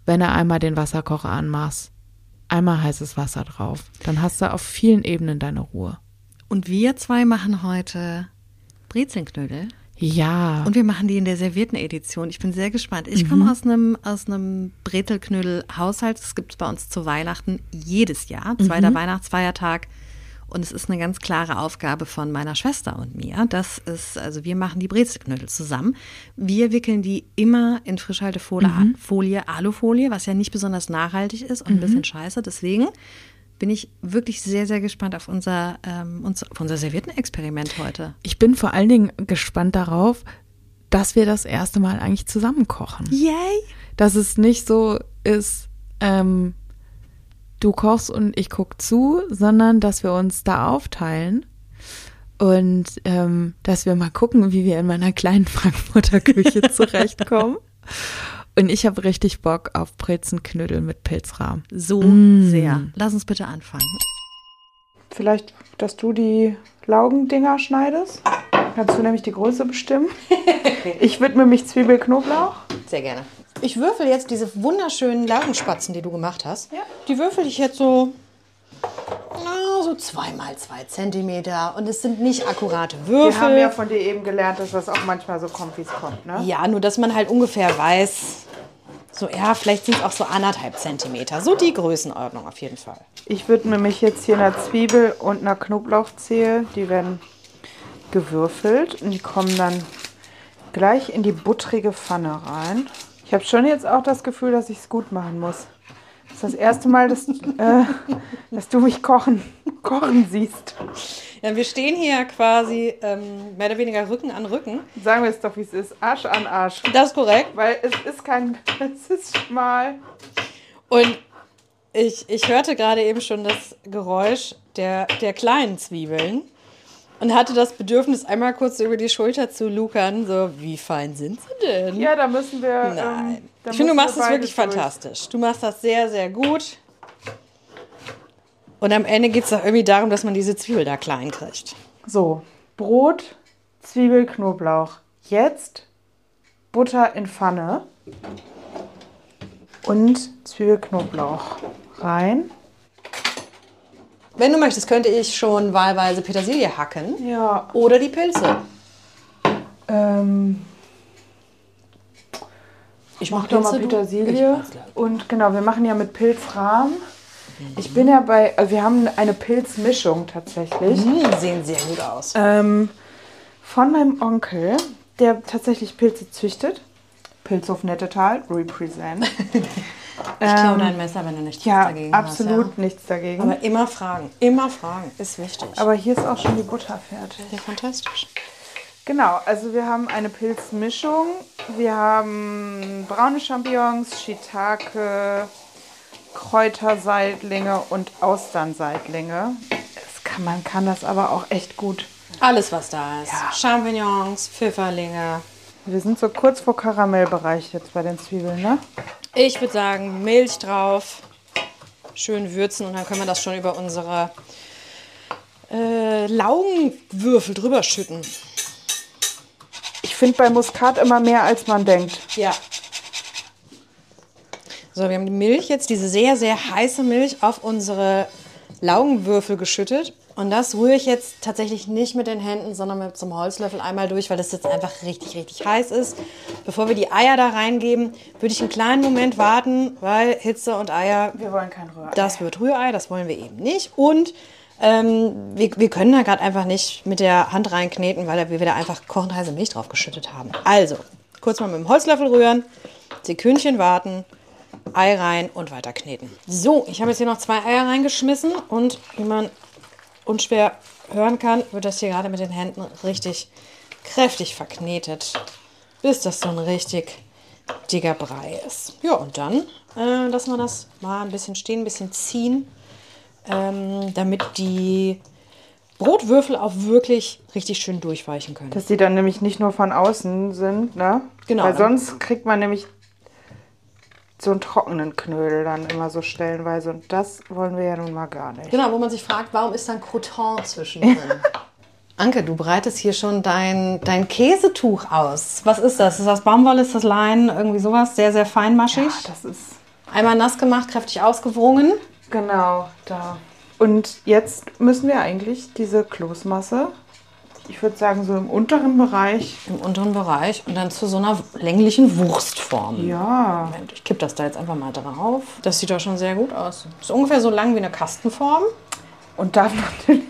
wenn er einmal den Wasserkocher anmachst. Einmal heißes Wasser drauf. Dann hast du auf vielen Ebenen deine Ruhe. Und wir zwei machen heute Brezelnknödel. Ja. Und wir machen die in der servierten Edition. Ich bin sehr gespannt. Ich komme aus einem aus einem Brezelknödel-Haushalt. Das gibt es bei uns zu Weihnachten jedes Jahr, zweiter Weihnachtsfeiertag. Und es ist eine ganz klare Aufgabe von meiner Schwester und mir. Das ist, also wir machen die Brezelknödel zusammen. Wir wickeln die immer in Frischhaltefolie, Mhm. Folie, Alufolie, was ja nicht besonders nachhaltig ist und ein Mhm. bisschen scheiße. Deswegen bin ich wirklich sehr, sehr gespannt auf unser, ähm, auf unser Serviettenexperiment heute. Ich bin vor allen Dingen gespannt darauf, dass wir das erste Mal eigentlich zusammen kochen. Yay! Dass es nicht so ist, ähm, du kochst und ich guck zu, sondern dass wir uns da aufteilen und ähm, dass wir mal gucken, wie wir in meiner kleinen Frankfurter Küche zurechtkommen. Und ich habe richtig Bock auf Brezenknödel mit Pilzrahm. So Mm. sehr. Lass uns bitte anfangen. Vielleicht, dass du die Laugendinger schneidest. Kannst du nämlich die Größe bestimmen. Ich widme mich Zwiebel-Knoblauch. Sehr gerne. Ich würfel jetzt diese wunderschönen Laugenspatzen, die du gemacht hast. Ja. Die würfel ich jetzt so, so zweimal zwei Zentimeter. Und es sind nicht akkurate Wir haben ja Würfel. von dir eben gelernt, dass das auch manchmal so kommt, wie es kommt. Ne? Ja, nur dass man halt ungefähr weiß, so ja, vielleicht sind es auch so anderthalb Zentimeter. So die Größenordnung auf jeden Fall. Ich widme mich jetzt hier einer Zwiebel und einer Knoblauchzehe. Die werden gewürfelt und die kommen dann gleich in die buttrige Pfanne rein. Ich habe schon jetzt auch das Gefühl, dass ich es gut machen muss. Das ist das erste Mal, dass, äh, dass du mich kochen, kochen siehst. Ja, wir stehen hier quasi ähm, mehr oder weniger Rücken an Rücken. Sagen wir es doch, wie es ist. Arsch an Arsch. Das ist korrekt. Weil es ist kein, es ist schmal. Und ich, ich hörte gerade eben schon das Geräusch der, der kleinen Zwiebeln und hatte das Bedürfnis, einmal kurz über die Schulter zu lukern. So, wie fein sind sie denn? Ja, da müssen wir. Nein. Ähm, ich finde, du machst wir es beide wirklich durch. fantastisch. Du machst das sehr, sehr gut. Und am Ende geht es doch irgendwie darum, dass man diese Zwiebel da klein kriegt. So, Brot, Zwiebel, Knoblauch. Jetzt Butter in Pfanne und Zwiebel, Knoblauch rein. Wenn du möchtest, könnte ich schon wahlweise Petersilie hacken Ja. oder die Pilze. Ähm, Ich mach mach doch mal? Petersilie. Und genau, wir machen ja mit Pilzrahmen. Ich bin ja bei, also wir haben eine Pilzmischung tatsächlich. Hm, sehen sehr gut aus. Ähm, von meinem Onkel, der tatsächlich Pilze züchtet. Pilzhof Nettetal, represent. Ich klaue dein Messer, wenn du nichts Ähm, Ja, dagegen absolut hast. nichts dagegen. Ja. Aber immer fragen. Immer fragen. Ist wichtig. Aber hier ist auch schon die Butter fertig. ja, fantastisch. Genau, also wir haben eine Pilzmischung. Wir haben braune Champignons, Shiitake, Kräuterseitlinge und Austernseitlinge. Kann, man kann das aber auch echt gut. Alles, was da ist. Ja. Champignons, Pfifferlinge. Wir sind so kurz vor Karamellbereich jetzt bei den Zwiebeln, ne? Ich würde sagen, Milch drauf. Schön würzen und dann können wir das schon über unsere äh, Laugenwürfel drüber schütten. Ich finde bei Muskat immer mehr, als man denkt. Ja. So, wir haben die Milch jetzt, diese sehr, sehr heiße Milch, auf unsere Laugenwürfel geschüttet. Und das rühre ich jetzt tatsächlich nicht mit den Händen, sondern mit so einem Holzlöffel einmal durch, weil das jetzt einfach richtig, richtig heiß ist. Bevor wir die Eier da reingeben, würde ich einen kleinen Moment warten, weil Hitze und Eier, Wir wollen kein Rührei. das wird Rührei, das wollen wir eben nicht. Und ähm, wir, wir können da gerade einfach nicht mit der Hand reinkneten, weil wir wieder einfach kochend heiße Milch drauf geschüttet haben. Also, kurz mal mit dem Holzlöffel rühren, Sekündchen warten, Ei rein und weiter kneten. So, ich habe jetzt hier noch zwei Eier reingeschmissen und wie man unschwer hören kann, wird das hier gerade mit den Händen richtig kräftig verknetet, bis das so ein richtig dicker Brei ist. Ja, und dann äh, lassen wir das mal ein bisschen stehen, ein bisschen ziehen, ähm, damit die Brotwürfel auch wirklich richtig schön durchweichen können. Dass die dann nämlich nicht nur von außen sind, ne? Genau. Weil sonst kriegt man nämlich so einen trockenen Knödel dann immer so stellenweise. Und das wollen wir ja nun mal gar nicht. Genau, wo man sich fragt, warum ist da ein Croton zwischendrin? Anke, du bereitest hier schon dein, dein Käsetuch aus. Was ist das? Ist das Baumwolle, ist das Leinen, irgendwie sowas? Sehr, sehr feinmaschig. Ja, das ist Einmal nass gemacht, kräftig ausgewrungen. genau da. Und jetzt müssen wir eigentlich diese Kloßmasse, ich würde sagen so im unteren Bereich. Im unteren Bereich und dann zu so einer länglichen Wurstform. Ja, Moment, ich kipp das da jetzt einfach mal drauf. Das sieht doch schon sehr gut aus. Ist ungefähr so lang wie eine Kastenform. Und darf natürlich,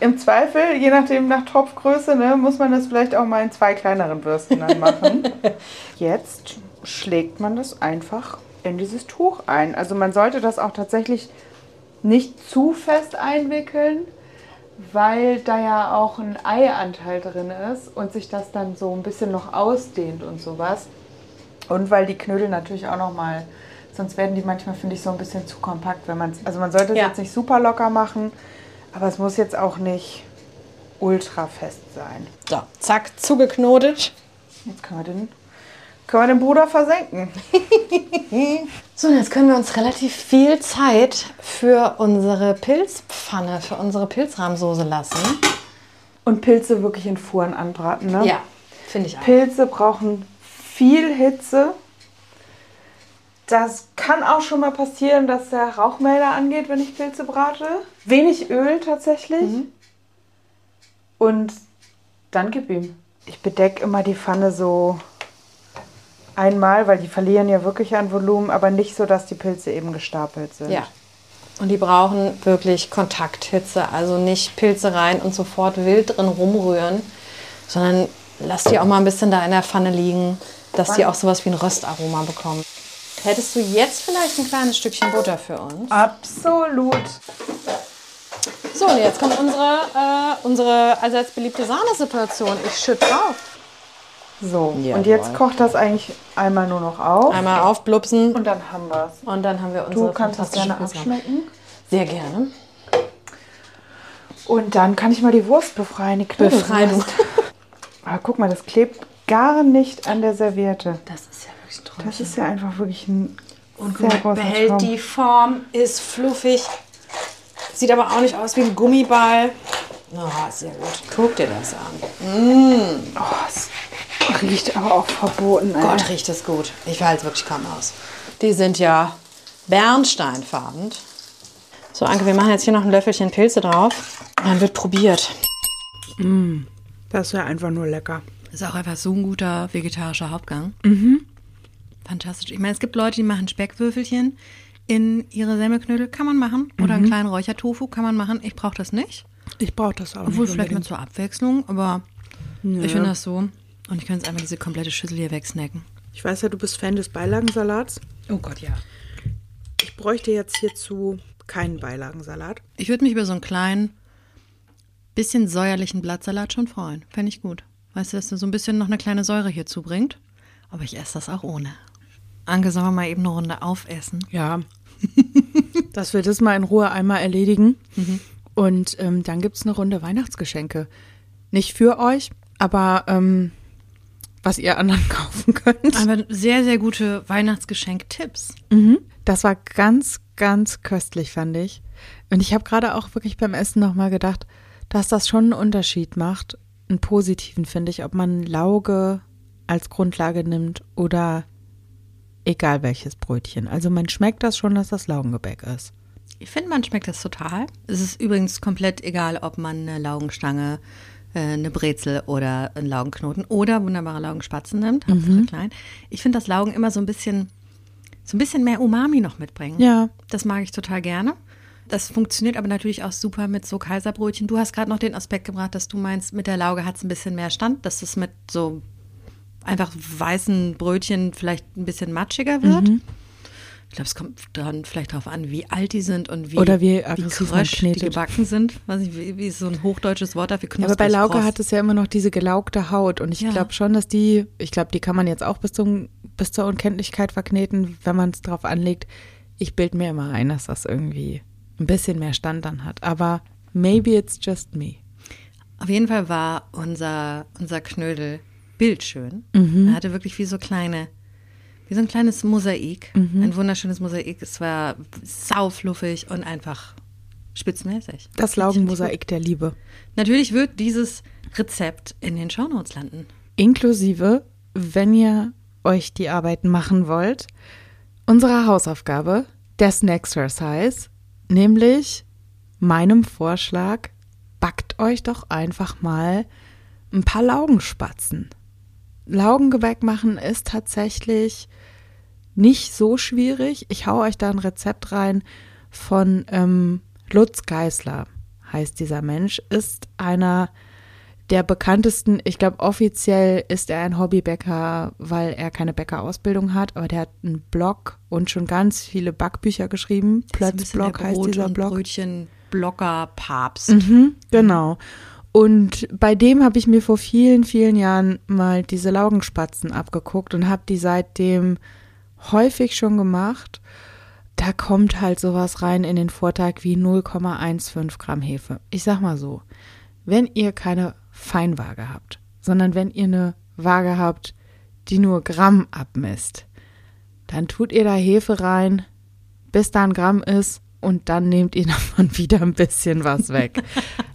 im Zweifel, je nachdem nach Topfgröße, ne, muss man das vielleicht auch mal in zwei kleineren Würsten dann machen. Jetzt schlägt man das einfach in dieses Tuch ein. Also man sollte das auch tatsächlich nicht zu fest einwickeln, weil da ja auch ein Eianteil drin ist und sich das dann so ein bisschen noch ausdehnt und sowas. Und weil die Knödel natürlich auch noch mal, sonst werden die manchmal, finde ich, so ein bisschen zu kompakt, wenn man Also man sollte es Ja. jetzt nicht super locker machen, aber es muss jetzt auch nicht ultra fest sein. So, zack, zugeknotet. Jetzt können wir den, können wir den Bruder versenken. So, jetzt können wir uns relativ viel Zeit für unsere Pilzpfanne, für unsere Pilzrahmsoße lassen. Und Pilze wirklich in Fuhren anbraten, ne? finde ich auch. Pilze brauchen viel Hitze. Das kann auch schon mal passieren, dass der Rauchmelder angeht, wenn ich Pilze brate. Wenig Öl tatsächlich. Und dann gib ihm. Ich bedecke immer die Pfanne so einmal, weil die verlieren ja wirklich an Volumen, aber nicht so, dass die Pilze eben gestapelt sind. Ja. Und die brauchen wirklich Kontakthitze, also nicht Pilze rein und sofort wild drin rumrühren, sondern lass die auch mal ein bisschen da in der Pfanne liegen, dass die auch sowas wie ein Röstaroma bekommen. Hättest du jetzt vielleicht ein kleines Stückchen Butter für uns? Absolut. So, und jetzt kommt unsere, äh, unsere allseits beliebte Sahnesituation. Ich schütte drauf. So, Jawohl. und jetzt kocht das eigentlich einmal nur noch auf. Einmal aufblupsen Und dann haben wir es. und dann haben wir unsere Du kannst das gerne abschmecken. Sehr gerne. Und dann kann ich mal die Wurst befreien, die Knödelwurst. Befrei du. Aber guck mal, das klebt gar nicht an der Serviette. Das ist ja wirklich toll. Das ist ja einfach wirklich ein Und sehr großer behält Traum. die Form, ist fluffig, sieht aber auch nicht aus wie ein Gummiball. Oh, sehr gut. Guck dir das an. Oh, riecht aber auch verboten. ey. Gott, riecht es gut. Ich halte es wirklich kaum aus. Die sind ja bernsteinfarben. So, Anke, wir machen jetzt hier noch ein Löffelchen Pilze drauf. Dann wird probiert. Das ist ja einfach nur lecker. Ist auch einfach so ein guter vegetarischer Hauptgang. Mhm. Fantastisch. Ich meine, es gibt Leute, die machen Speckwürfelchen in ihre Semmelknödel. Kann man machen. Oder einen kleinen Räuchertofu kann man machen. Ich brauche das nicht. Ich brauche das auch Obwohl nicht vielleicht mal zur Abwechslung. Aber ich finde das so. Und ich kann jetzt einfach diese komplette Schüssel hier wegsnacken. Ich weiß ja, du bist Fan des Beilagensalats. Oh Gott, ja. Ich bräuchte jetzt hierzu keinen Beilagensalat. Ich würde mich über so einen kleinen, bisschen säuerlichen Blattsalat schon freuen. Fände ich gut. Weißt du, dass du so ein bisschen noch eine kleine Säure hier zubringt. Aber ich esse das auch ohne. Anke, sollen wir mal eben eine Runde aufessen? Ja. Dass wir das mal in Ruhe einmal erledigen. Und ähm, dann gibt es eine Runde Weihnachtsgeschenke. Nicht für euch, aber ähm, was ihr anderen kaufen könnt. Aber sehr, sehr gute Weihnachtsgeschenk-Tipps. Mhm. Das war ganz, ganz köstlich, fand ich. Und ich habe gerade auch wirklich beim Essen nochmal gedacht, dass das schon einen Unterschied macht, einen positiven, finde ich, ob man Lauge als Grundlage nimmt oder egal welches Brötchen. Also man schmeckt das schon, dass das Laugengebäck ist. Ich finde, man schmeckt das total. Es ist übrigens komplett egal, ob man eine Laugenstange, eine Brezel oder einen Laugenknoten oder wunderbare Laugenspatzen nimmt. Hauptsache klein. Ich finde, dass Laugen immer so ein bisschen, so ein bisschen mehr Umami noch mitbringen. Ja. Das mag ich total gerne. Das funktioniert aber natürlich auch super mit so Kaiserbrötchen. Du hast gerade noch den Aspekt gebracht, dass du meinst, mit der Lauge hat es ein bisschen mehr Stand, dass es mit so einfach weißen Brötchen vielleicht ein bisschen matschiger wird. Ich glaube, es kommt dann vielleicht darauf an, wie alt die sind und wie, Oder wie aggressiv man krösch die gebacken sind. Weiß ich, wie, wie ist so ein hochdeutsches Wort dafür? Ja, aber bei Knusprig, Lauge kross. hat es ja immer noch diese gelaugte Haut und ich Ja. glaube schon, dass die, ich glaube, die kann man jetzt auch bis, zum, bis zur Unkenntlichkeit verkneten, wenn man es drauf anlegt. Ich bild mir immer ein, dass das irgendwie ein bisschen mehr Stand dann hat. Aber maybe it's just me. Auf jeden Fall war unser, unser Knödel bildschön. Mhm. Er hatte wirklich wie so kleine, wie so ein kleines Mosaik. Mhm. Ein wunderschönes Mosaik. Es war saufluffig und einfach spitzmäßig. Das Laugenmosaik der Liebe. Natürlich wird dieses Rezept in den Shownotes landen. Inklusive, wenn ihr euch die Arbeit machen wollt, unsere Hausaufgabe, der Snacksercise, nämlich meinem Vorschlag, backt euch doch einfach mal ein paar Laugenspatzen. Laugengebäck machen ist tatsächlich nicht so schwierig. Ich hau euch da ein Rezept rein von ähm, Lutz Geisler heißt dieser Mensch, ist einer der bekanntesten, ich glaube offiziell ist er ein Hobbybäcker, weil er keine Bäckerausbildung hat, aber der hat einen Blog und schon ganz viele Backbücher geschrieben. Plötzblog heißt dieser Blog. Brötchen Blogger Papst. Mhm, genau. Und bei dem habe ich mir vor vielen, vielen Jahren mal diese Laugenspatzen abgeguckt und habe die seitdem häufig schon gemacht. Da kommt halt sowas rein in den Vorteig wie 0,15 Gramm Hefe. Ich sag mal so, wenn ihr keine Feinwaage habt, sondern wenn ihr eine Waage habt, die nur Gramm abmisst, dann tut ihr da Hefe rein, bis da ein Gramm ist und dann nehmt ihr davon wieder ein bisschen was weg.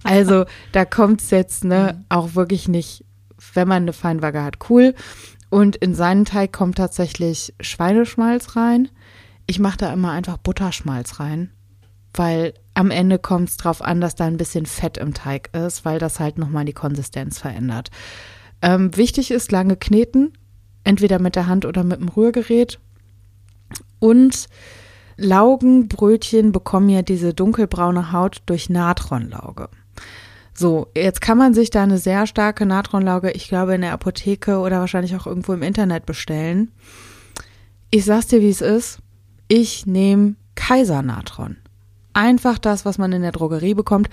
also da kommt es jetzt ne, mhm. auch wirklich nicht, wenn man eine Feinwaage hat, cool. Und in seinen Teig kommt tatsächlich Schweineschmalz rein. Ich mache da immer einfach Butterschmalz rein, weil am Ende kommt es darauf an, dass da ein bisschen Fett im Teig ist, weil das halt nochmal die Konsistenz verändert. Ähm, wichtig ist lange kneten, entweder mit der Hand oder mit dem Rührgerät. Und Laugenbrötchen bekommen ja diese dunkelbraune Haut durch Natronlauge. So, jetzt kann man sich da eine sehr starke Natronlauge, ich glaube, in der Apotheke oder wahrscheinlich auch irgendwo im Internet bestellen. Ich sag's dir, wie es ist. Ich nehme Kaisernatron. Einfach das, was man in der Drogerie bekommt.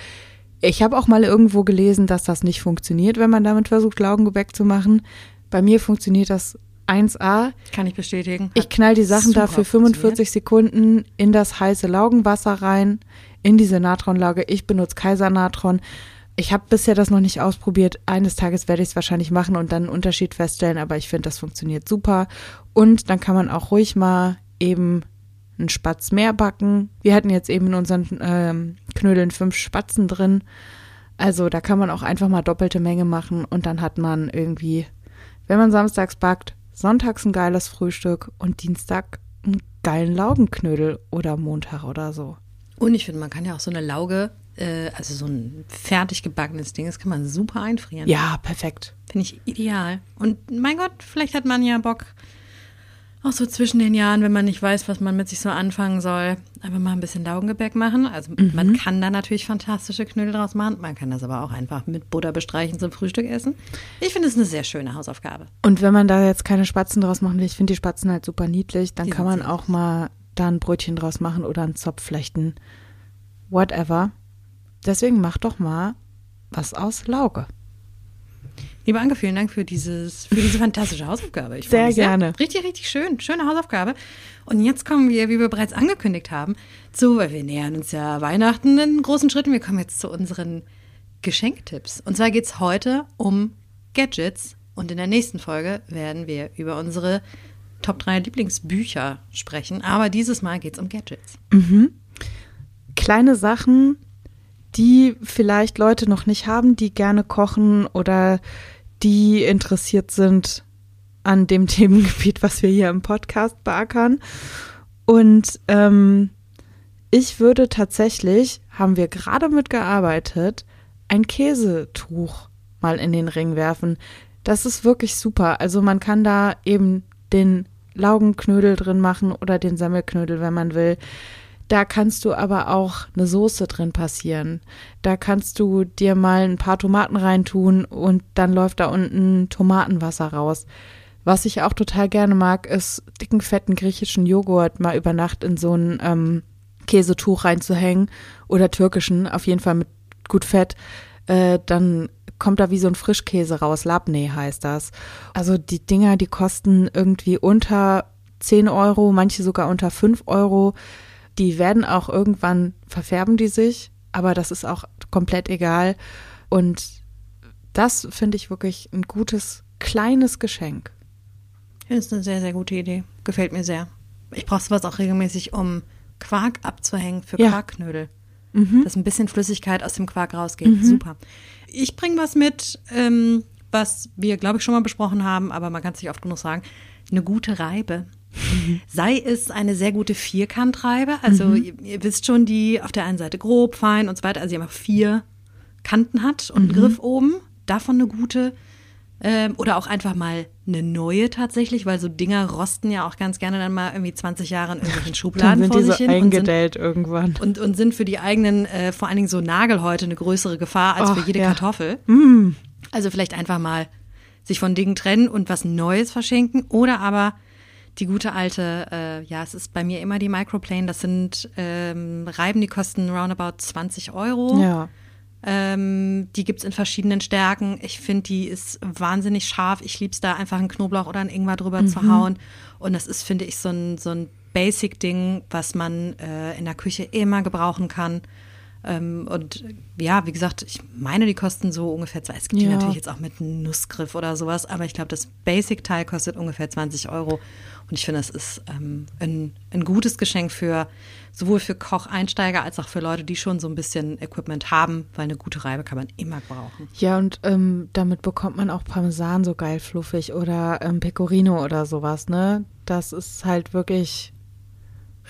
Ich habe auch mal irgendwo gelesen, dass das nicht funktioniert, wenn man damit versucht, Laugengebäck zu machen. Bei mir funktioniert das 1A. Kann ich bestätigen. Ich knall die Sachen da für 45 Sekunden in das heiße Laugenwasser rein, in diese Natronlauge. Ich benutze Kaisernatron. Ich habe bisher das noch nicht ausprobiert. Eines Tages werde ich es wahrscheinlich machen und dann einen Unterschied feststellen, aber ich finde, das funktioniert super. Und dann kann man auch ruhig mal eben einen Spatz mehr backen. Wir hatten jetzt eben in unseren ähm, Knödeln fünf Spatzen drin. Also da kann man auch einfach mal doppelte Menge machen und dann hat man irgendwie, wenn man samstags backt, sonntags ein geiles Frühstück und Dienstag einen geilen Laugenknödel oder Montag oder so. Und ich finde, man kann ja auch so eine Lauge, äh, also so ein fertig gebackenes Ding, das kann man super einfrieren. Ja, perfekt. Finde ich ideal. Und mein Gott, vielleicht hat man ja Bock, auch so zwischen den Jahren, wenn man nicht weiß, was man mit sich so anfangen soll, einfach mal ein bisschen Laugengebäck machen. Also mhm. man kann da natürlich fantastische Knödel draus machen. Man kann das aber auch einfach mit Butter bestreichen zum Frühstück essen. Ich finde es eine sehr schöne Hausaufgabe. Und wenn man da jetzt keine Spatzen draus machen will, ich finde die Spatzen halt super niedlich, dann die kann man auch mal da ein Brötchen draus machen oder einen Zopf flechten. Whatever. Deswegen mach doch mal was aus Lauge. Liebe Anke, vielen Dank für, dieses, für diese fantastische Hausaufgabe. Ich sehr gerne. Sehr. Richtig, richtig schön. Schöne Hausaufgabe. Und jetzt kommen wir, wie wir bereits angekündigt haben, zu, weil wir nähern uns ja Weihnachten in großen Schritten. Wir kommen jetzt zu unseren Geschenktipps. Und zwar geht es heute um Gadgets. Und in der nächsten Folge werden wir über unsere Top 3 Lieblingsbücher sprechen. Aber dieses Mal geht es um Gadgets. Mhm. Kleine Sachen, die vielleicht Leute noch nicht haben, die gerne kochen oder die interessiert sind an dem Themengebiet, was wir hier im Podcast beackern. Und ähm, ich würde tatsächlich, haben wir gerade mitgearbeitet, ein Käsetuch mal in den Ring werfen. Das ist wirklich super. Also man kann da eben den Laugenknödel drin machen oder den Semmelknödel, wenn man will. Da kannst du aber auch eine Soße drin passieren. Da kannst du dir mal ein paar Tomaten reintun und dann läuft da unten Tomatenwasser raus. Was ich auch total gerne mag, ist dicken, fetten griechischen Joghurt mal über Nacht in so ein ähm, Käsetuch reinzuhängen oder türkischen, auf jeden Fall mit gut Fett. Äh, dann kommt da wie so ein Frischkäse raus. Labneh heißt das. Also die Dinger, die kosten irgendwie unter 10 Euro, manche sogar unter 5 Euro. Die werden auch irgendwann verfärben die sich, aber das ist auch komplett egal. Und das finde ich wirklich ein gutes, kleines Geschenk. Das ist eine sehr, sehr gute Idee. Gefällt mir sehr. Ich brauche sowas auch regelmäßig, um Quark abzuhängen für ja. Quarkknödel. Mhm. Dass ein bisschen Flüssigkeit aus dem Quark rausgeht. Mhm. Super. Ich bringe was mit, ähm, was wir, glaube ich, schon mal besprochen haben, aber man kann es nicht oft genug sagen. Eine gute Reibe. Sei es eine sehr gute Vierkantreibe, also mhm. ihr, ihr, wisst schon, die auf der einen Seite grob, fein und so weiter, also die einfach vier Kanten hat und einen mhm. Griff oben, davon eine gute. Ähm, oder auch einfach mal eine neue tatsächlich, weil so Dinger rosten ja auch ganz gerne dann mal irgendwie 20 Jahre in irgendwelchen Schubladen Dann sind vor die so sich hin und sind, eingedellt irgendwann. und, und sind für die eigenen, äh, vor allen Dingen so Nagelhäute, eine größere Gefahr als Oh, für jede ja. Kartoffel. Mm. Also vielleicht einfach mal sich von Dingen trennen und was Neues verschenken oder aber die gute alte, äh, ja, es ist bei mir immer die Microplane, das sind ähm, Reiben, die kosten roundabout 20 Euro. Ja. Ähm, die gibt's in verschiedenen Stärken. Ich finde, die ist wahnsinnig scharf. Ich lieb's da einfach einen Knoblauch oder einen Ingwer drüber zu hauen. Und das ist, finde ich, so ein, so ein Basic-Ding, was man äh, in der Küche immer gebrauchen kann. Ähm, und ja, wie gesagt, ich meine, die kosten so ungefähr, zwei- es gibt die Ja. natürlich jetzt auch mit Nussgriff oder sowas, aber ich glaube, das Basic-Teil kostet ungefähr 20 Euro. Und ich finde, das ist ähm, ein, ein gutes Geschenk für sowohl für Kocheinsteiger als auch für Leute, die schon so ein bisschen Equipment haben, weil eine gute Reibe kann man immer brauchen. Ja, und ähm, damit bekommt man auch Parmesan so geil fluffig oder ähm, Pecorino oder sowas, ne? Das ist halt wirklich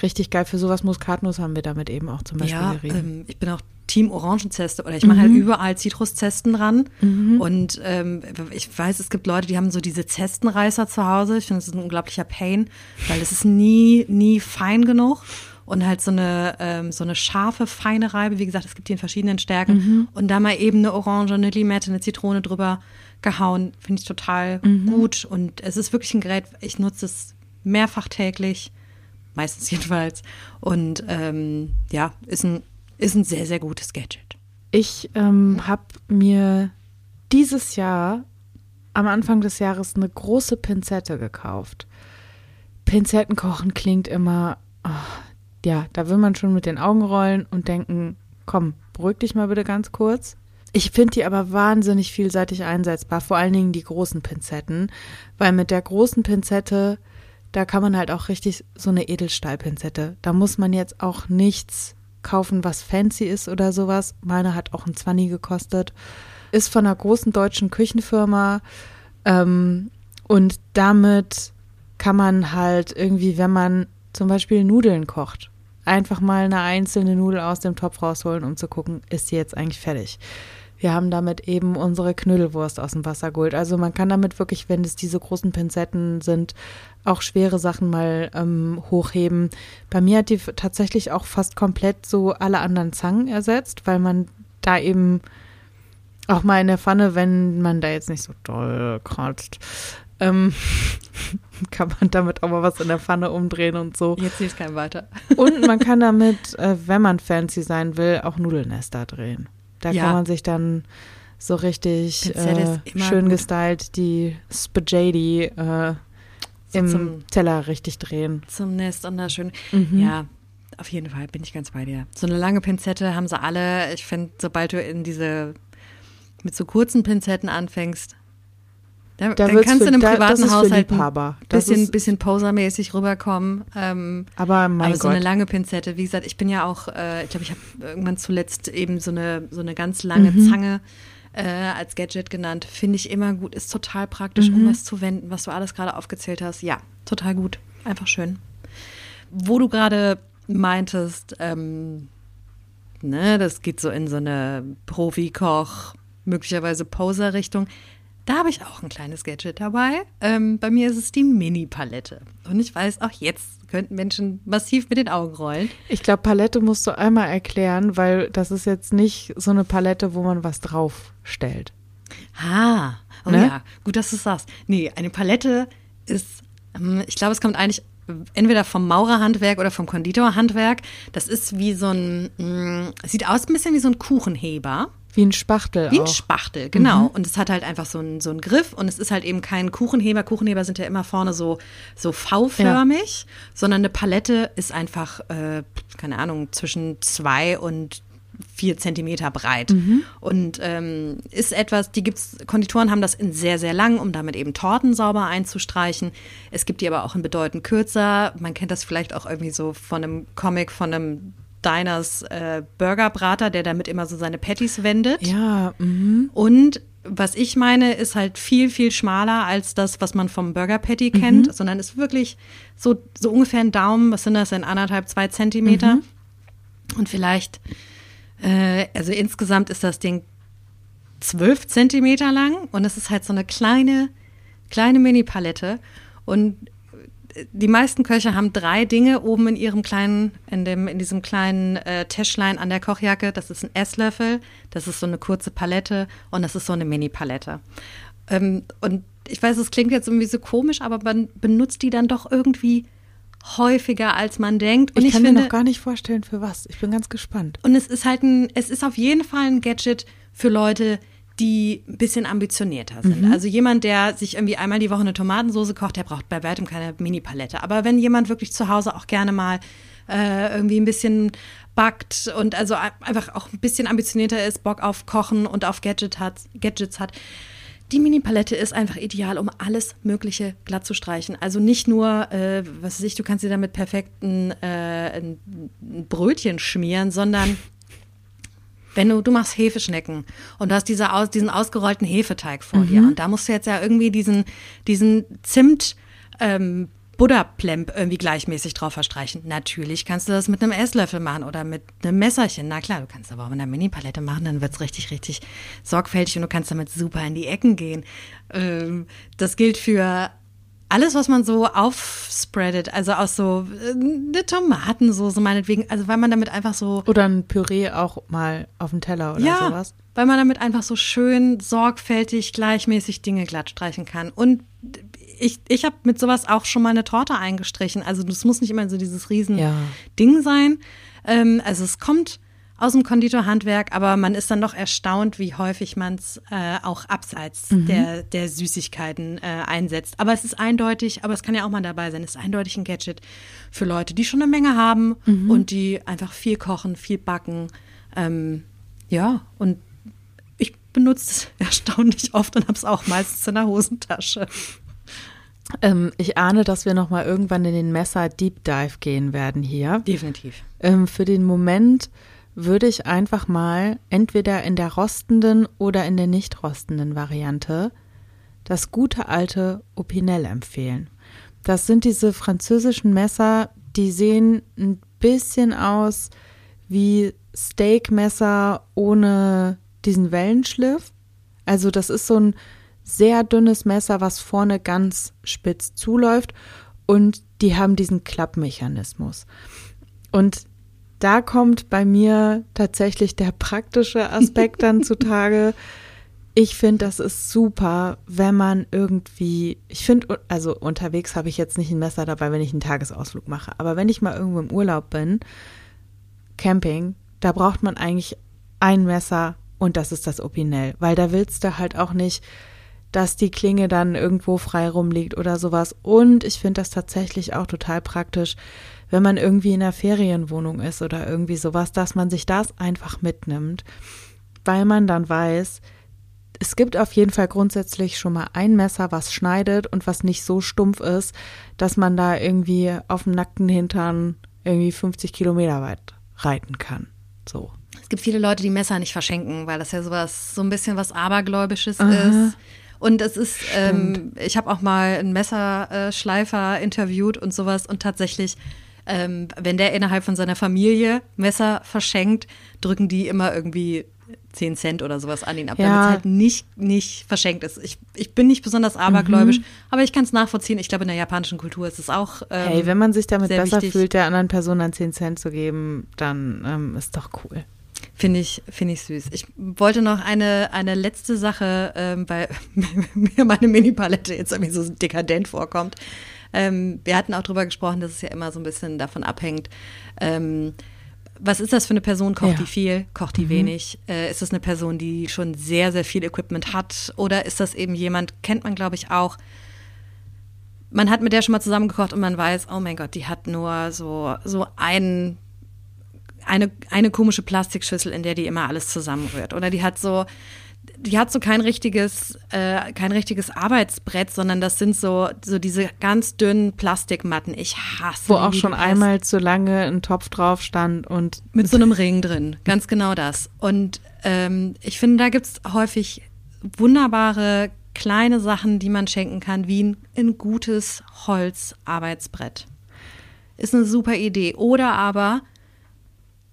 richtig geil. Für sowas Muskatnuss haben wir damit eben auch zum Beispiel Ja, ähm, ich bin auch Team Orangenzeste oder ich mache halt überall Zitruszesten dran. Und ähm, ich weiß, es gibt Leute, die haben so diese Zestenreißer zu Hause. Ich finde, das ist ein unglaublicher Pain, weil es ist nie, nie fein genug. Und halt so eine, ähm, so eine scharfe, feine Reibe. Wie gesagt, es gibt die in verschiedenen Stärken. Und da mal eben eine Orange, eine Limette, eine Zitrone drüber gehauen, finde ich total gut. Und es ist wirklich ein Gerät, ich nutze es mehrfach täglich meistens jedenfalls. Und ähm, ja, ist ein, ist ein sehr, sehr gutes Gadget. Ich ähm, habe mir dieses Jahr am Anfang des Jahres eine große Pinzette gekauft. Pinzetten kochen klingt immer, ah, ja, da will man schon mit den Augen rollen und denken, komm, beruhig dich mal bitte ganz kurz. Ich finde die aber wahnsinnig vielseitig einsetzbar, vor allen Dingen die großen Pinzetten, weil mit der großen Pinzette, da kann man halt auch richtig so eine Edelstahlpinzette. Da muss man jetzt auch nichts kaufen, was fancy ist oder sowas. Meine hat auch ein 20 gekostet. Ist von einer großen deutschen Küchenfirma. Ähm, und damit kann man halt irgendwie, wenn man zum Beispiel Nudeln kocht, einfach mal eine einzelne Nudel aus dem Topf rausholen, um zu gucken, ist sie jetzt eigentlich fertig. Wir haben damit eben unsere Knödelwurst aus dem Wasser geholt. Also man kann damit wirklich, wenn es diese großen Pinzetten sind, auch schwere Sachen mal ähm, hochheben. Bei mir hat die tatsächlich auch fast komplett so alle anderen Zangen ersetzt, weil man da eben auch mal in der Pfanne, wenn man da jetzt nicht so doll kratzt, ähm, kann man damit auch mal was in der Pfanne umdrehen und so. Jetzt ich kein weiter. Und man kann damit, äh, wenn man fancy sein will, auch Nudelnester drehen. Da Ja. kann man sich dann so richtig äh, schön gut. gestylt die Spaghetti äh, So im zum- Teller richtig drehen. Zum Nest und da schön. Mhm. Ja, auf jeden Fall bin ich ganz bei dir. So eine lange Pinzette haben sie alle. Ich finde, sobald du in diese mit so kurzen Pinzetten anfängst, da, Da dann kannst du in einem da- privaten für Haushalt ein bisschen, ist- bisschen posermäßig rüberkommen. Ähm, Aber mein Aber so Gott. eine lange Pinzette, wie gesagt, ich bin ja auch, äh, ich glaube, ich habe irgendwann zuletzt eben so eine, so eine ganz lange Mhm. Zange äh, als Gadget genannt. Finde ich immer gut, ist total praktisch, Mhm. um was zu wenden, was du alles gerade aufgezählt hast. Ja, total gut. Einfach schön. Wo du gerade meintest, ähm, ne, das geht so in so eine Profikoch, möglicherweise Poser-Richtung. Da habe ich auch ein kleines Gadget dabei. Ähm, bei mir ist es die Mini-Palette. Und ich weiß, auch jetzt könnten Menschen massiv mit den Augen rollen. Ich glaube, Palette musst du einmal erklären, weil das ist jetzt nicht so eine Palette, wo man was draufstellt. Ah, oh Ne? ja, gut, dass du es sagst. Nee, eine Palette ist, ähm, ich glaube, es kommt eigentlich entweder vom Maurerhandwerk oder vom Konditorhandwerk. Das ist wie so ein, mh, sieht aus ein bisschen wie so ein Kuchenheber. Wie ein Spachtel Wie ein auch. Spachtel, genau. Und es hat halt einfach so einen, so einen Griff und es ist halt eben kein Kuchenheber. Kuchenheber sind ja immer vorne so, so V-förmig, sondern eine Palette ist einfach, äh, keine Ahnung, zwischen zwei und vier Zentimeter breit. Und ähm, ist etwas, die gibt's, Konditoren haben das in sehr, sehr lang, um damit eben Torten sauber einzustreichen. Es gibt die aber auch in bedeutend kürzer. Man kennt das vielleicht auch irgendwie so von einem Comic, von einem Diners äh, Burgerbrater, der damit immer so seine Patties wendet. Ja, mhm. Und was ich meine, ist halt viel, viel schmaler als das, was man vom Burger Patty kennt, sondern ist wirklich so, so ungefähr ein Daumen, was sind das in anderthalb, zwei Zentimeter. Und vielleicht, äh, also insgesamt ist das Ding zwölf Zentimeter lang und es ist halt so eine kleine, kleine Mini-Palette. Und die meisten Köche haben drei Dinge oben in ihrem kleinen, in dem, in diesem kleinen äh, Täschlein an der Kochjacke. Das ist ein Esslöffel, das ist so eine kurze Palette und das ist so eine Mini-Palette. Ähm, und ich weiß, es klingt jetzt irgendwie so komisch, aber man benutzt die dann doch irgendwie häufiger, als man denkt. Und ich, ich kann finde, mir noch gar nicht vorstellen, für was. Ich bin ganz gespannt. und es ist halt ein, es ist auf jeden Fall ein Gadget für Leute, die ein bisschen ambitionierter sind. Also jemand, der sich irgendwie einmal die Woche eine Tomatensauce kocht, der braucht bei weitem keine Mini-Palette. Aber wenn jemand wirklich zu Hause auch gerne mal äh, irgendwie ein bisschen backt und also ein- einfach auch ein bisschen ambitionierter ist, Bock auf Kochen und auf Gadget hat, Gadgets hat, die Mini-Palette ist einfach ideal, um alles Mögliche glatt zu streichen. Also nicht nur, äh, was weiß ich, du kannst dir damit perfekt ein, äh, ein Brötchen schmieren, sondern wenn du, du machst Hefeschnecken und du hast diese aus, diesen ausgerollten Hefeteig vor dir und da musst du jetzt ja irgendwie diesen, diesen Zimt, ähm, Buddha-Plemp irgendwie gleichmäßig drauf verstreichen. Natürlich kannst du das mit einem Esslöffel machen oder mit einem Messerchen. Na klar, du kannst aber auch mit einer Mini-Palette machen, dann wird's richtig, richtig sorgfältig und du kannst damit super in die Ecken gehen. Ähm, das gilt für alles, was man so aufspreadet, also aus so äh, eine Tomatensoße meinetwegen, also weil man damit einfach so Oder ein Püree auch mal auf dem Teller oder ja, sowas. weil man damit einfach so schön sorgfältig, gleichmäßig Dinge glatt streichen kann. Und ich, ich habe mit sowas auch schon mal eine Torte eingestrichen. Also das muss nicht immer so dieses riesen Ja. Ding sein. Ähm, also es kommt aus dem Konditorhandwerk, aber man ist dann doch erstaunt, wie häufig man es äh, auch abseits der, der Süßigkeiten äh, einsetzt. Aber es ist eindeutig, aber es kann ja auch mal dabei sein, es ist eindeutig ein Gadget für Leute, die schon eine Menge haben und die einfach viel kochen, viel backen. Ähm, ja, und ich benutze es erstaunlich oft und habe es auch meistens in der Hosentasche. Ähm, ich ahne, dass wir noch mal irgendwann in den Messer Deep Dive gehen werden hier. Definitiv. Ähm, für den Moment würde ich einfach mal entweder in der rostenden oder in der nicht rostenden Variante das gute alte Opinel empfehlen. Das sind diese französischen Messer, die sehen ein bisschen aus wie Steakmesser ohne diesen Wellenschliff. Also das ist so ein sehr dünnes Messer, was vorne ganz spitz zuläuft und die haben diesen Klappmechanismus. Und da kommt bei mir tatsächlich der praktische Aspekt dann zutage. Ich finde, das ist super, wenn man irgendwie, ich finde, also unterwegs habe ich jetzt nicht ein Messer dabei, wenn ich einen Tagesausflug mache, aber wenn ich mal irgendwo im Urlaub bin, Camping, da braucht man eigentlich ein Messer und das ist das Opinel, weil da willst du halt auch nicht, dass die Klinge dann irgendwo frei rumliegt oder sowas. Und ich finde das tatsächlich auch total praktisch, wenn man irgendwie in einer Ferienwohnung ist oder irgendwie sowas, dass man sich das einfach mitnimmt, weil man dann weiß, es gibt auf jeden Fall grundsätzlich schon mal ein Messer, was schneidet und was nicht so stumpf ist, dass man da irgendwie auf dem nackten Hintern irgendwie 50 Kilometer weit reiten kann. So. Es gibt viele Leute, die Messer nicht verschenken, weil das ja sowas, so ein bisschen was Abergläubisches ist. Und es ist, ähm, ich habe auch mal einen Messerschleifer interviewt und sowas und tatsächlich, ähm, wenn der innerhalb von seiner Familie Messer verschenkt, drücken die immer irgendwie 10 Cent oder sowas an ihn ab, Ja. damit es halt nicht, nicht verschenkt ist. Ich, ich bin nicht besonders abergläubisch, aber ich kann es nachvollziehen. Ich glaube, in der japanischen Kultur ist es auch. Ähm, Hey, wenn man sich damit besser wichtig. fühlt, der anderen Person dann 10 Cent zu geben, dann ähm, ist doch cool. Finde ich, finde ich süß. Ich wollte noch eine, eine letzte Sache, ähm, weil mir meine Mini-Palette jetzt irgendwie so dekadent vorkommt. Ähm, wir hatten auch drüber gesprochen, dass es ja immer so ein bisschen davon abhängt, ähm, was ist das für eine Person? Kocht Ja. die viel? Kocht die wenig? Äh, ist das eine Person, die schon sehr, sehr viel Equipment hat? Oder ist das eben jemand, kennt man glaube ich auch, man hat mit der schon mal zusammengekocht und man weiß, oh mein Gott, die hat nur so, so einen eine, eine komische Plastikschüssel, in der die immer alles zusammenrührt. Oder die hat so, die hat so kein richtiges, äh, kein richtiges Arbeitsbrett, sondern das sind so, so diese ganz dünnen Plastikmatten. Ich hasse Wo auch schon Pest. einmal zu lange ein Topf drauf stand und Mit so einem Ring drin, ganz genau das. Und ähm, ich finde, da gibt's häufig wunderbare kleine Sachen, die man schenken kann, wie ein, ein gutes Holzarbeitsbrett. Ist eine super Idee. Oder aber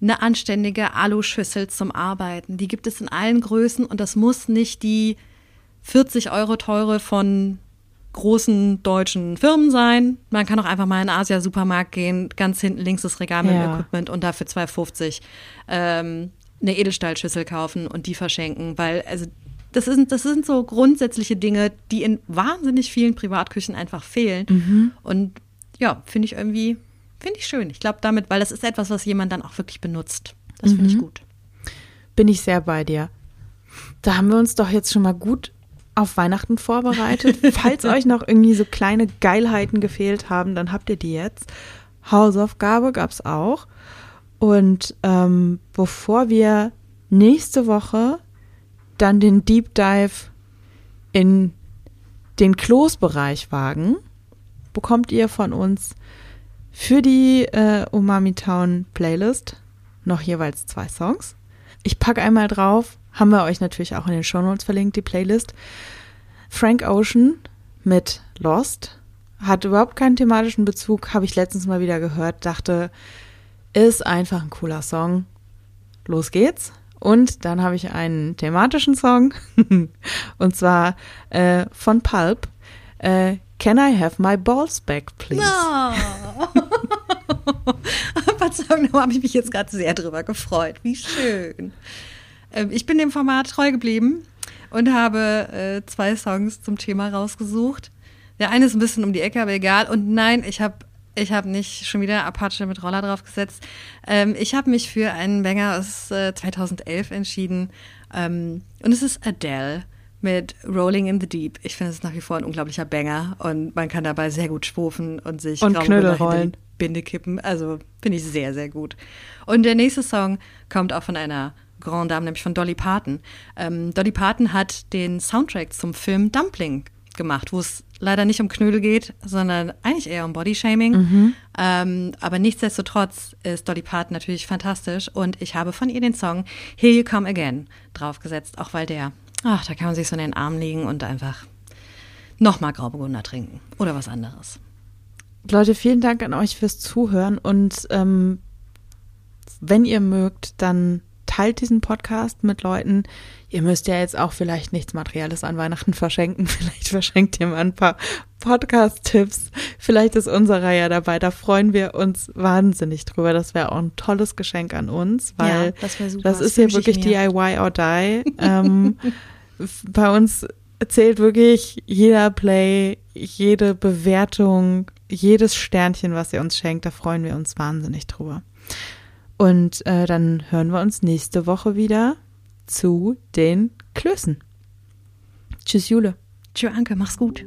eine anständige Aluschüssel zum Arbeiten. Die gibt es in allen Größen und das muss nicht die 40 Euro teure von großen deutschen Firmen sein. Man kann auch einfach mal in den Asia-Supermarkt gehen, ganz hinten links das Regal mit Ja. Equipment und dafür 2,50 ähm, eine Edelstahlschüssel kaufen und die verschenken, weil also das sind, das sind so grundsätzliche Dinge, die in wahnsinnig vielen Privatküchen einfach fehlen. Und ja, finde ich irgendwie, finde ich schön. Ich glaube damit, weil das ist etwas, was jemand dann auch wirklich benutzt. Das finde ich gut. Bin ich sehr bei dir. Da haben wir uns doch jetzt schon mal gut auf Weihnachten vorbereitet. Falls euch noch irgendwie so kleine Geilheiten gefehlt haben, dann habt ihr die jetzt. Hausaufgabe gab's auch. Und ähm, bevor wir nächste Woche dann den Deep Dive in den Kloßbereich wagen, bekommt ihr von uns für die äh, Umami Town Playlist noch jeweils zwei Songs. Ich packe einmal drauf, haben wir euch natürlich auch in den Shownotes verlinkt, die Playlist. Frank Ocean mit Lost hat überhaupt keinen thematischen Bezug, habe ich letztens mal wieder gehört, dachte, ist einfach ein cooler Song. Los geht's. Und dann habe ich einen thematischen Song, und zwar äh, von Pulp. Äh, Can I have my balls back, please? Verzeihung, da habe ich mich jetzt gerade sehr drüber gefreut. Wie schön. Ähm, ich bin dem Format treu geblieben und habe äh, zwei Songs zum Thema rausgesucht. Der eine ist ein bisschen um die Ecke, aber egal. Und nein, ich habe ich hab nicht schon wieder Apache mit Roller draufgesetzt. Ähm, ich habe mich für einen Banger aus äh, 2011 entschieden. Ähm, und es ist Adele mit Rolling in the Deep. Ich finde es ist nach wie vor ein unglaublicher Banger und man kann dabei sehr gut schwufen und sich Und Knödel rollen. Binde kippen. Also finde ich sehr, sehr gut. Und der nächste Song kommt auch von einer Grand Dame, nämlich von Dolly Parton. Ähm, Dolly Parton hat den Soundtrack zum Film Dumpling gemacht, wo es leider nicht um Knödel geht, sondern eigentlich eher um Bodyshaming. Ähm, aber nichtsdestotrotz ist Dolly Parton natürlich fantastisch und ich habe von ihr den Song Here You Come Again draufgesetzt, auch weil der, ach, da kann man sich so in den Arm legen und einfach nochmal Grauburgunder trinken oder was anderes. Leute, vielen Dank an euch fürs Zuhören und ähm, wenn ihr mögt, dann teilt diesen Podcast mit Leuten. Ihr müsst ja jetzt auch vielleicht nichts Materielles an Weihnachten verschenken. Vielleicht verschenkt ihr mal ein paar Podcast-Tipps. Vielleicht ist unserer ja dabei. Da freuen wir uns wahnsinnig drüber. Das wäre auch ein tolles Geschenk an uns, weil Ja, das das ist ich wirklich. DIY or die. ähm, bei uns zählt wirklich jeder Play, jede Bewertung, jedes Sternchen, was ihr uns schenkt. Da freuen wir uns wahnsinnig drüber. Und äh, dann hören wir uns nächste Woche wieder zu den Klößen. Tschüss, Jule. Tschö, Anke, mach's gut.